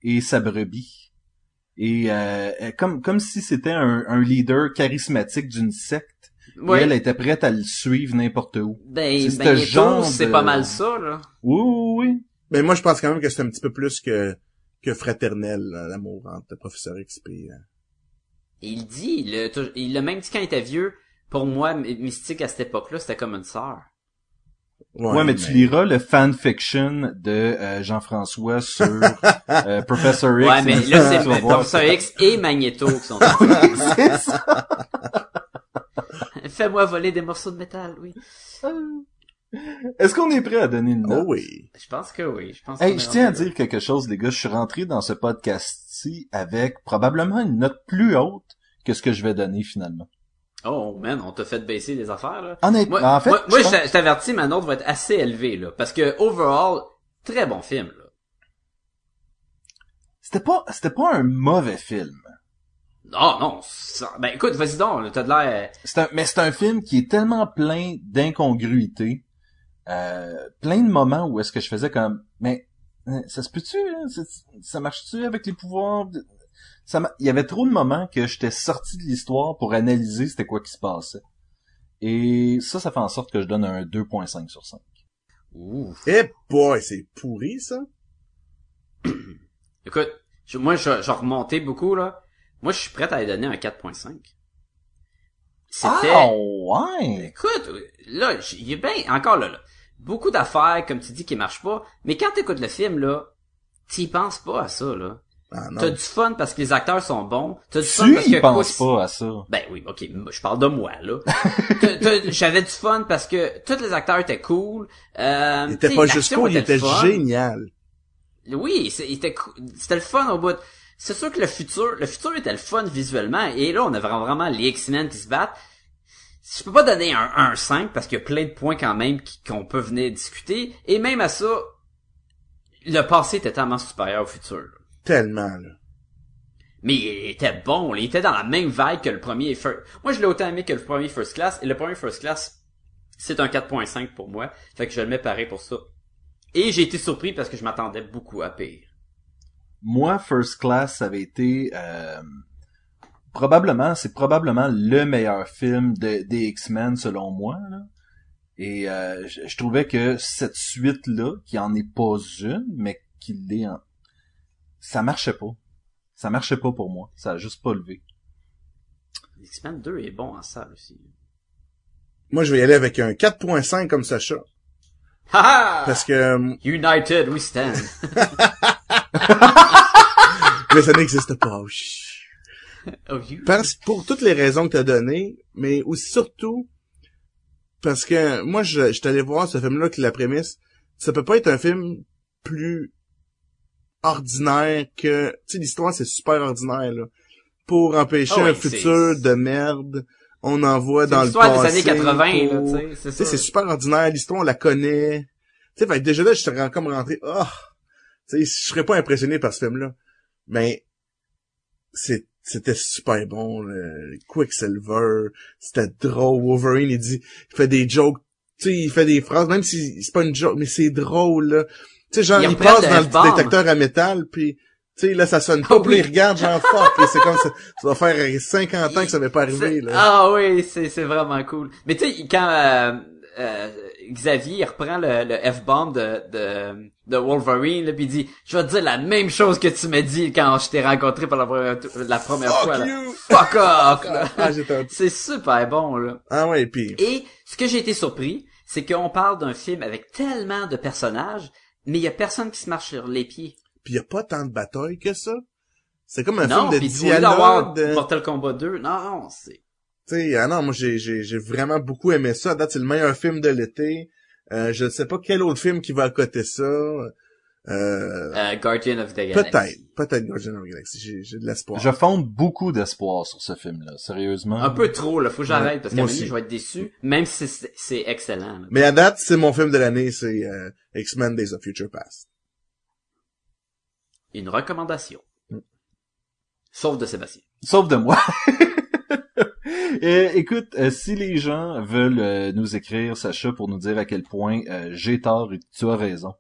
et sa brebis? Et euh, comme comme si c'était un, un leader charismatique d'une secte. Et Ouais. elle était prête à le suivre n'importe où. Ben, c'est ce Magneto, genre c'est de- pas mal ça, là. Oui, oui, oui. Mais moi, je pense quand même que c'est un petit peu plus que, que fraternel, là, l'amour entre Professeur X et... euh, Et il dit, il l'a même dit quand il était vieux, pour moi, Mystique à cette époque-là, c'était comme une sœur. Ouais, mais, tu liras le fanfiction de euh, Jean-François sur (laughs) euh, Professor X. Ouais, mais là, c'est. Professeur X et Magneto qui sont (laughs) ça. (laughs) Fais-moi voler des morceaux de métal, oui. Est-ce qu'on est prêt à donner une Oh note? oui. Je pense que oui. Je pense Hey, je tiens à dire quelque chose, les gars. Je suis rentré dans ce podcast-ci avec probablement une note plus haute que ce que je vais donner finalement. Oh, man, on t'a fait baisser les affaires, là. Honnêtement, Moi, en fait, moi, je pense- t'avertis, ma note va être assez élevée, là. Parce que, overall, très bon film, là. c'était pas, c'était pas un mauvais film. Non, non, ça- ben écoute, vas-y donc, t'as de l'air... C'est un, mais c'est un film qui est tellement plein d'incongruités, euh, plein de moments où est-ce que je faisais comme, mais euh, ça se peut-tu, hein? C'est- ça marche-tu avec les pouvoirs? Ça m'a- Il y avait trop de moments que j'étais sorti de l'histoire pour analyser c'était quoi qui se passait. Et ça, ça fait en sorte que je donne un 2.5 sur 5. Ouh. Eh boy, c'est pourri, ça. (clears throat) Écoute, je- moi, je, je remontais beaucoup, là. Moi, je suis prêt à lui donner un 4.5. C'était... Ah ouais! Écoute, là, il est bien, encore là, là, beaucoup d'affaires, comme tu dis, qui marchent pas, mais quand t'écoutes le film, là, t'y penses pas à ça, là. Ah. T'as du fun parce que les acteurs sont bons, t'as du fun parce Tu que... penses pas à ça. Ben oui, ok, je parle de moi, là. (laughs) J'avais du fun parce que tous les acteurs étaient cool. Euh, Il était pas juste cool, il était génial. Oui, c'est- il était cou- c'était le fun au bout. C'est sûr que le futur, le futur était le fun visuellement, et là on a vraiment, vraiment les X-Men qui se battent. Je peux pas donner un 1 5 parce qu'il y a plein de points quand même qu'on peut venir discuter, et même à ça, le passé était tellement supérieur au futur. Tellement, là. Mais il était bon, il était dans la même vibe que le premier First... Moi, je l'ai autant aimé que le premier First Class, et le premier First Class, c'est un 4.5 pour moi. Fait que je le mets pareil pour ça. Et j'ai été surpris parce que je m'attendais beaucoup à pire. Moi, First Class, ça avait été euh, probablement, c'est probablement le meilleur film de, des X-Men selon moi. là. Et euh, je, je trouvais que cette suite-là, qui en est pas une, mais qui l'est en... Ça marchait pas. Ça marchait pas pour moi. Ça a juste pas levé. X-Men 2 est bon en salle aussi. Moi, je vais y aller avec un 4.5 comme Sacha. Haha! Parce que, euh, United we stand. (laughs) (laughs) mais ça n'existe pas. Oh, oh, you. Parce, pour toutes les raisons que tu as données, mais aussi surtout parce que moi, je, je suis allé voir ce film-là que la prémisse, ça peut pas être un film plus ordinaire que... Tu sais, l'histoire, c'est super ordinaire, là. Pour empêcher Ah un futur de merde, on envoie dans le l'histoire passé. des années 80, là, tu sais, c'est super ordinaire, l'histoire, on la connaît. Tu sais, que déjà là, je suis comme rentré, oh! Tu sais, je serais pas impressionné par ce film-là. Mais, c'est, c'était super bon, le Quicksilver, c'était drôle, Wolverine, il dit, il fait des jokes, tu sais, il fait des phrases, même si c'est pas une joke, mais c'est drôle, là. Tu sais, genre, Ils il passe dans le détecteur à métal, puis tu sais, là, ça sonne pas, Ah puis là, oui. il regarde, genre, (laughs) fuck, c'est comme ça, ça va faire 50 ans que ça m'est pas arrivé, là. Ah oui, c'est c'est vraiment cool. Mais tu sais, quand euh, euh, Xavier il reprend le, le F-bomb de, de, de Wolverine, là, puis il dit « Je vais te dire la même chose que tu m'as dit quand je t'ai rencontré pour la première, la première Fuck fois. là. you! Fuck off! Ah, (laughs) C'est super bon, là. Ah ouais, puis Et ce que j'ai été surpris, c'est qu'on parle d'un film avec tellement de personnages, mais il y a personne qui se marche sur les pieds. Puis y a pas tant de batailles que ça. C'est comme un non, film de dialogue. de- Mortal Kombat 2, non, non, c'est... Tu sais, ah non, moi j'ai j'ai j'ai vraiment beaucoup aimé ça. À date, c'est le meilleur film de l'été. Euh, je ne sais pas quel autre film qui va à côté ça. Euh, Euh, Guardian of the Galaxy. peut-être, peut-être Guardian of the Galaxy. J'ai j'ai de l'espoir. Je fonde beaucoup d'espoir sur ce film-là, sérieusement. Un peu trop, là. Faut que j'arrête, parce qu'à je vais être déçu, même si c'est c'est excellent. là. Mais à date, c'est mon film de l'année, c'est euh, X-Men Days of Future Past. Une recommandation. Mm. Sauf de Sébastien. Sauf de moi. (laughs) Euh, écoute, euh, si les gens veulent euh, nous écrire, Sacha, pour nous dire à quel point euh, j'ai tort et tu as raison.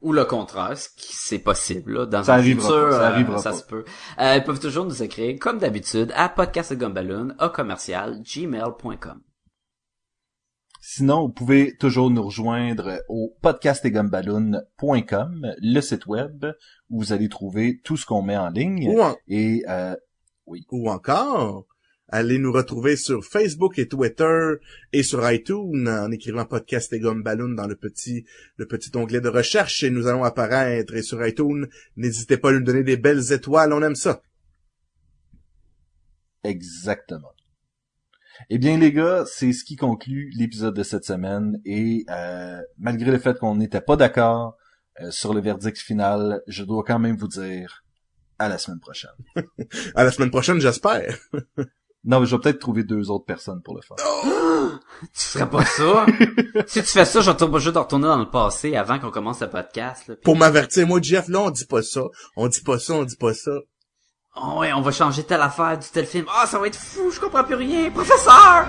Ou le contraire, ce qui c'est possible, là. Dans Ça un futur, pas, ça euh, ça se peut. Euh, ils peuvent toujours nous écrire, comme d'habitude, à podcastgumballoon, à commercial, gmail.com. Sinon, vous pouvez toujours nous rejoindre au podcastegumballoon.com, le site web où vous allez trouver tout ce qu'on met en ligne. Ou, en- Et euh, ou encore, allez nous retrouver sur Facebook et Twitter et sur iTunes en écrivant podcast et gomme ballon dans le petit, le petit onglet de recherche et nous allons apparaître et sur iTunes, n'hésitez pas à nous donner des belles étoiles, on aime ça. Exactement. Eh bien, les gars, c'est ce qui conclut l'épisode de cette semaine. Et euh, malgré le fait qu'on n'était pas d'accord euh, sur le verdict final, je dois quand même vous dire à la semaine prochaine. (laughs) À la semaine prochaine, j'espère. (laughs) Non, mais je vais peut-être trouver deux autres personnes pour le faire. (gasps) Tu ferais pas ça? (laughs) si tu fais ça, je vais de retourner dans le passé avant qu'on commence le podcast. Là, Pour m'avertir, moi, Jeff, là, on dit pas ça. On dit pas ça, on dit pas ça. Oh ouais, on va changer telle affaire du tel film. Ah, ça va être fou, je comprends plus rien. Professeur!